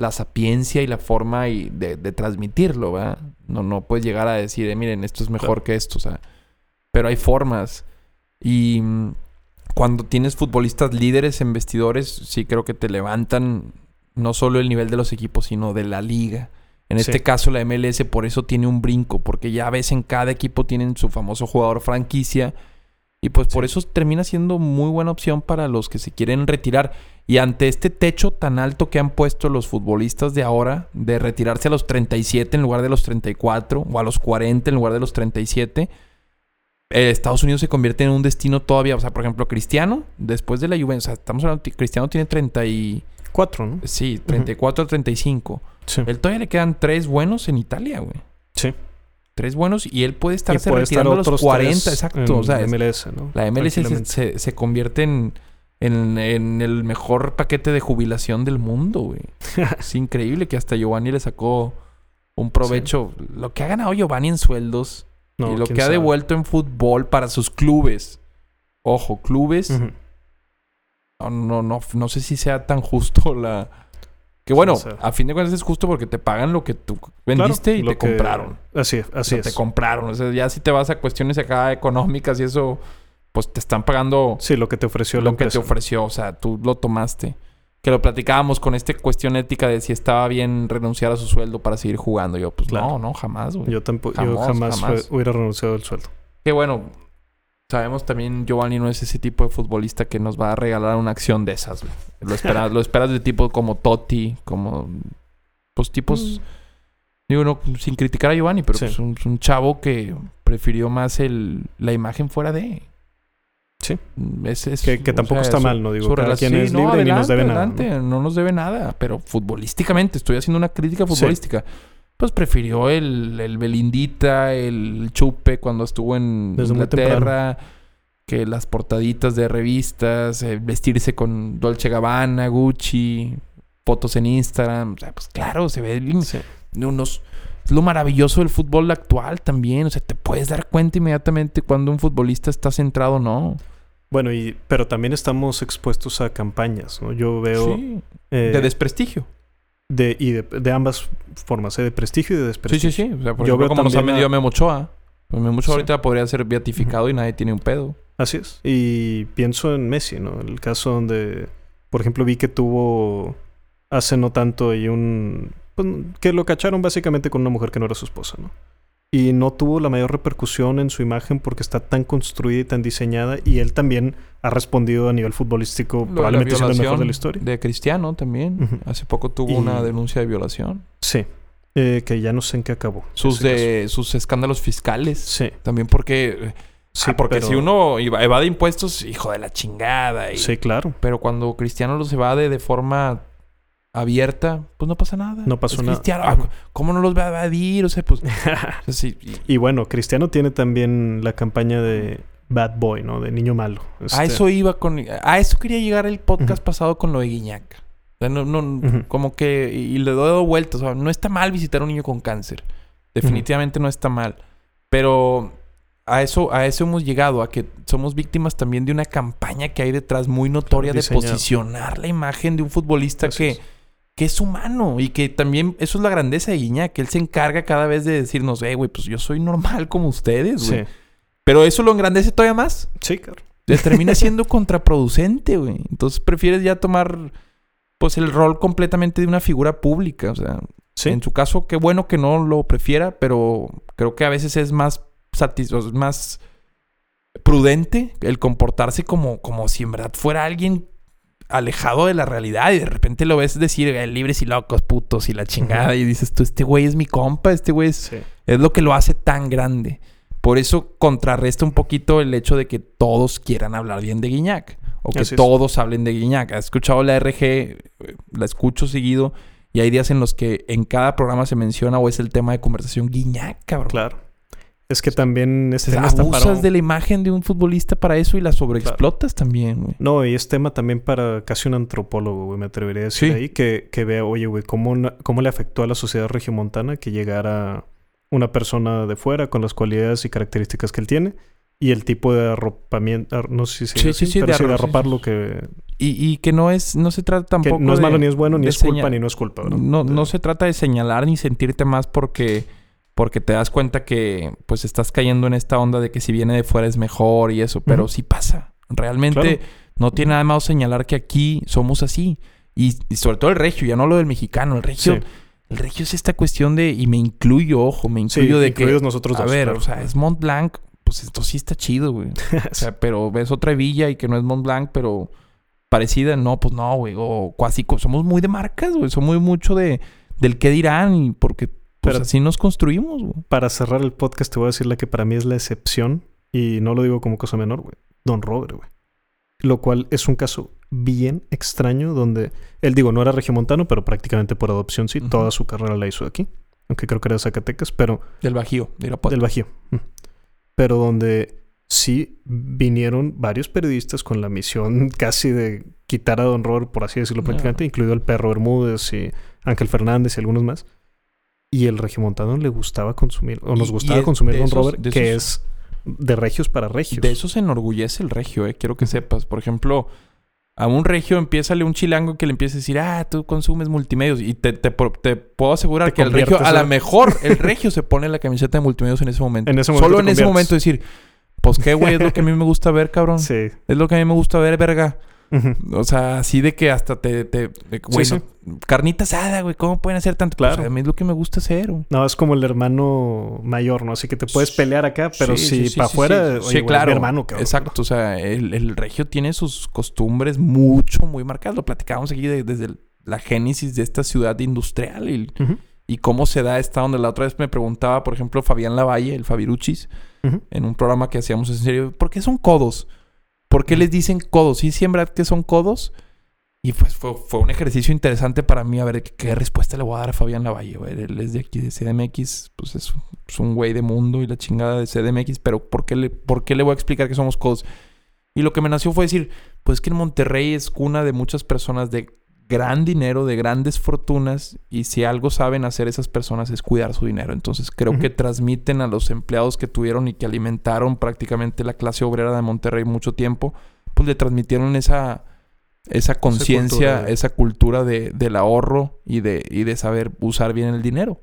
la sapiencia y la forma y de, de transmitirlo, ¿verdad? No, no puedes llegar a decir, eh, miren, esto es mejor Claro. que esto, o sea, pero hay formas. Y mm, cuando tienes futbolistas líderes en vestidores, sí creo que te levantan no solo el nivel de los equipos, sino de la liga. En Sí. este caso, la MLS por eso tiene un brinco, porque ya ves en cada equipo tienen su famoso jugador franquicia. Y pues por eso termina siendo muy buena opción para los que se quieren retirar. Y ante este techo tan alto que han puesto los futbolistas de ahora, de retirarse a los 37 en lugar de los 34, o a los 40 en lugar de los 37, eh, Estados Unidos se convierte en un destino todavía. O sea, por ejemplo, Cristiano, después de la Juventus, o sea, estamos hablando, Cristiano tiene 30 y... Cuatro, ¿no? Sí, 34 35. Sí. Él todavía le quedan tres buenos en Italia, güey. Sí. Tres buenos y él puede estarse puede estar retirando a los otros 40, tres exacto. en O sea, es- MLS, ¿no? la MLS se, se- se convierte en, en, en el mejor paquete de jubilación del mundo, güey. es increíble que hasta Giovanni le sacó un provecho. Lo que ha ganado Giovanni en sueldos No, y lo que ha devuelto en fútbol para sus clubes. Ojo, clubes. No, no, no, no sé si sea tan justo la... Que bueno, Sí, o a fin de cuentas es justo porque te pagan lo que tú vendiste Claro, y te que- compraron. Así es, O así sea, es. te compraron. O sea, ya si te vas a cuestiones acá económicas y eso, pues te están pagando Sí, lo que te ofreció la lo que te ofreció. O sea, tú lo tomaste. Que lo platicábamos con esta cuestión ética de si estaba bien renunciar a su sueldo para seguir jugando. Yo, pues Claro. no, no, jamás, güey. Yo tampoco, yo Jamás, jamás, jamás. fue- hubiera renunciado al sueldo. Que bueno, sabemos también Giovanni no es ese tipo de futbolista que nos va a regalar una acción de esas, güey. Lo esperas, lo esperas de tipo como Totti, como pues tipos digo no sin criticar a Giovanni, pero Sí. pues un, un chavo que prefirió más el la imagen fuera de Sí. Es, es- Que- que tampoco está mal, no digo, cada quien es no, libre y ni nos adelante, debe nada, ¿no? nos debe nada, pero futbolísticamente, estoy haciendo una crítica futbolística. Pues prefirió el, el Belindita, el Chupe cuando estuvo en Desde Inglaterra, que las portaditas de revistas, eh, vestirse con Dolce Gabbana, Gucci, fotos en Instagram. O sea, pues claro, se ve Sí. unos... Es lo maravilloso del fútbol actual también. O sea, te puedes dar cuenta inmediatamente cuando un futbolista está centrado o no. Bueno, y, pero también estamos expuestos a campañas, ¿no? Yo veo... Sí. eh, De desprestigio. de, y de, de ambas formas, ¿eh? de prestigio y de Sí, desprestigio. sí, sí. O sea, por Yo ejemplo, veo como nos ha vendido a- Memo Ochoa. Pues Memo Ochoa Sí. ahorita podría ser beatificado y nadie tiene un pedo. Así es. Y pienso en Messi, ¿no? El caso donde, por ejemplo, vi que tuvo hace no tanto y un... pues, que lo cacharon básicamente con una mujer que no era su esposa, ¿no? Y no tuvo la mayor repercusión en su imagen porque está tan construida y tan diseñada y él también ha respondido a nivel futbolístico Lo probablemente siendo el mejor de la historia. De Cristiano también. Hace poco tuvo Y- una denuncia de violación. Sí. Eh, que ya no sé en qué acabó. Sus de sus escándalos fiscales. Sí. También porque... Sí, ah, porque pero- si uno evade impuestos, hijo de la chingada. y- Sí, claro. Pero cuando Cristiano los evade de forma abierta, pues no pasa nada. No pasó Es nada. Cristiano. Ah, ¿Cómo no los va a evadir? O sea, pues... sí, y- Y bueno, Cristiano tiene también la campaña de Bad Boy, ¿no? De niño malo. A Este, eso iba con... A eso quería llegar el podcast pasado con lo de Guiñac. O sea, no, no, Ujú. como que... Y le doy vueltas. O sea, no está mal visitar a un niño con cáncer. Definitivamente no está mal. Pero a eso, a eso hemos llegado. A que somos víctimas también de una campaña que hay detrás muy notoria de posicionar la imagen de un futbolista que... Que es humano y que también eso es la grandeza de Guiñac, que él se encarga cada vez de decirnos, eh, güey, pues yo soy normal como ustedes, Sí, güey. Pero eso lo engrandece todavía más sí, claro. te termina siendo contraproducente, güey. Entonces prefieres ya tomar, pues, el rol completamente de una figura pública. O sea, Sí, en su caso, qué bueno que no lo prefiera, pero creo que a veces es más satis- más prudente el comportarse como, como si en verdad fuera alguien alejado de la realidad y de repente lo ves decir eh, libres y locos, putos y la chingada y dices tú, este güey es mi compa, este güey es, es lo que lo hace tan grande. Por eso contrarresta un poquito el hecho de que todos quieran hablar bien de Guiñac. O que todos hablen de Guiñac. ¿Has escuchado la RG? La escucho seguido. Y hay días en los que en cada programa se menciona o es el tema de conversación Guiñac, cabrón. Claro. Es que también este tema abusas de la imagen de un futbolista para eso y la sobreexplotas también, güey. No, y es tema también para casi un antropólogo, güey. Me atrevería a decir ahí que, que vea, oye, güey, cómo, cómo le afectó a la sociedad regiomontana que llegara una persona de fuera con las cualidades y características que él tiene y el tipo de arropamiento, no sé si sí, sí, sí, pero de, arroparlo que... Y, y, que no es, no se trata tampoco no es malo ni es bueno, ni es culpa ni no es culpa, ¿verdad? No, no se trata de señalar ni sentirte más porque, porque te das cuenta que pues estás cayendo en esta onda de que si viene de fuera es mejor y eso, pero sí pasa. Realmente no tiene nada más señalar que aquí somos así. Y, sobre todo el regio, ya no lo del mexicano, el regio... El regio es esta cuestión de, y me incluyo, ojo, me incluyo de que. nosotros A ver, o sea, es Mont Blanc, pues esto sí está chido, güey. o sea, pero ves otra villa y que no es Mont Blanc, pero parecida, no, pues no, güey. O casi somos muy de marcas, güey. Somos muy mucho de del qué dirán y porque pues así nos construimos, güey. Para cerrar el podcast te voy a decir la que para mí es la excepción y no lo digo como cosa menor, güey. Don Robert, güey. Lo cual es un caso bien extraño donde él digo no era regiomontano pero prácticamente por adopción sí toda su carrera la hizo aquí aunque creo que era de Zacatecas pero del Bajío de del Bajío pero donde sí vinieron varios periodistas con la misión casi de quitar a Don Robert por así decirlo prácticamente incluido el perro Bermúdez y Ángel Fernández y algunos más y el regiomontano le gustaba consumir o nos gustaba consumir Don Robert que es de regios para regios de eso se enorgullece el regio eh quiero que sepas por ejemplo a un regio empieza un chilango que le empieza a decir, ah, tú consumes multimedios. Y te, te, puedo asegurar que el regio, a lo mejor, el regio se pone la camiseta de multimedios en ese momento. En ese momento Solo en ese momento decir, pues qué, güey, es lo que a mí me gusta ver, cabrón. Sí. Es lo que a mí me gusta ver, verga. O sea, así de que hasta te... te güey, carnita asada, güey. ¿Cómo pueden hacer tanto? Pues, claro. a mí es lo que me gusta hacer, güey. No, es como el hermano mayor, ¿no? Así que te puedes pelear acá, pero si para afuera... Sí, claro. hermano, cabrón. Exacto. O sea, el, regio tiene sus costumbres mucho, muy marcadas. Lo platicábamos aquí desde la génesis de esta ciudad industrial y, y cómo se da esta donde la otra vez me preguntaba, por ejemplo, Fabián Lavalle, el Fabiruchis, en un programa que hacíamos en serio, ¿por qué son codos? ¿Por qué les dicen codos? ¿Sí, siembra que son codos? Y pues fue, un ejercicio interesante para mí a ver qué, respuesta le voy a dar a Fabián Lavalle. Él es de aquí, de CDMX, pues es, un güey de mundo y la chingada de CDMX, pero ¿por qué, le, ¿por qué le voy a explicar que somos codos? Y lo que me nació fue decir, pues que en Monterrey es cuna de muchas personas de gran dinero, de grandes fortunas, y si algo saben hacer esas personas es cuidar su dinero. Entonces creo que transmiten a los empleados que tuvieron y que alimentaron prácticamente la clase obrera de Monterrey mucho tiempo, pues le transmitieron esa, esa conciencia, esa cultura, de, del ahorro y de, y de saber usar bien el dinero.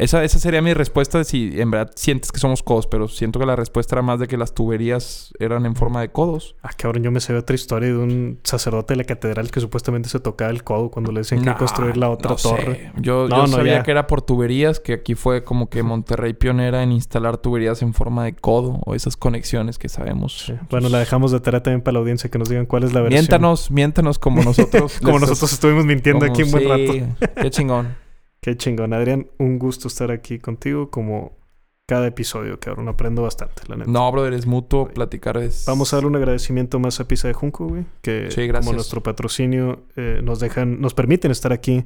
Esa, esa sería mi respuesta de si en verdad sientes que somos codos, pero siento que la respuesta era más de que las tuberías eran en forma de codos. Ah, cabrón, yo me sé otra historia de un sacerdote de la catedral que supuestamente se tocaba el codo cuando le decían que construir la otra torre. Yo, no, sabía que era por tuberías, que aquí fue como que Monterrey pionera en instalar tuberías en forma de codo o esas conexiones que sabemos. Bueno, la dejamos de tarea también para la audiencia que nos digan cuál es la versión. Miéntanos, miéntanos como nosotros. como nosotros estuvimos mintiendo aquí un buen rato. Qué chingón. Qué chingón, Adrián. Un gusto estar aquí contigo como cada episodio, que ahora aprendo bastante, la neta. No, brother, es mutuo, platicar es... Vamos a darle un agradecimiento más a Pisa de Junco, güey. Que como nuestro patrocinio eh, nos dejan, nos permiten estar aquí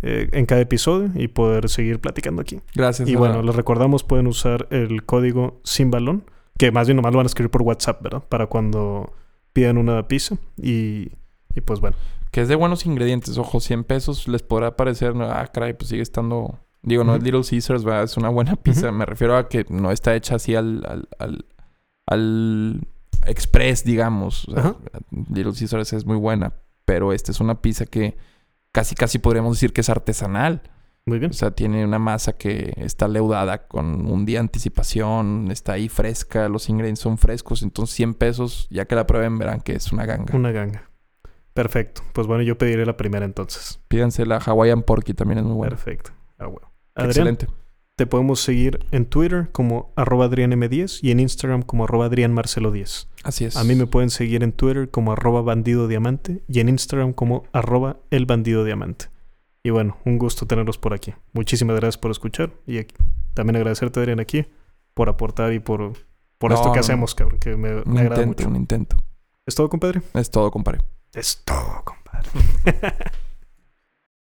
eh, en cada episodio y poder seguir platicando aquí. Gracias. Y bueno, les recordamos, pueden usar el código sin balón, que más bien nomás lo van a escribir por WhatsApp, ¿verdad? Para cuando pidan una pizza. Y, y pues bueno. Que es de buenos ingredientes. Ojo, 100 pesos les podrá parecer, ah, caray, pues sigue estando. Digo, no es Little Caesars, ¿verdad? Es una buena pizza. Me refiero a que no está hecha así al, al, al, al express, digamos. Little Caesars es muy buena. Pero esta es una pizza que casi, casi podríamos decir que es artesanal. Muy bien. O sea, tiene una masa que está leudada con un día de anticipación, está ahí fresca, los ingredientes son frescos. Entonces, 100 pesos, ya que la prueben, verán que es una ganga. Una ganga. Perfecto. Pues bueno, yo pediré la primera entonces. Pídanse la Hawaiian Porky, también es muy buena. Perfecto. Ah, bueno. Excelente. Te podemos seguir en Twitter como arroba adrianm10 y en Instagram como arroba adrianmarcelo10. Así es. A mí me pueden seguir en Twitter como arroba bandido diamante y en Instagram como arroba el bandido diamante. Y bueno, un gusto tenerlos por aquí. Muchísimas gracias por escuchar y aquí- también agradecerte, Adrián, aquí por aportar y por, por No, esto que hacemos, cabrón, que me, Un me agrada intento, mucho. un intento. ¿Es todo, compadre? Es todo, compadre. Es todo, compadre.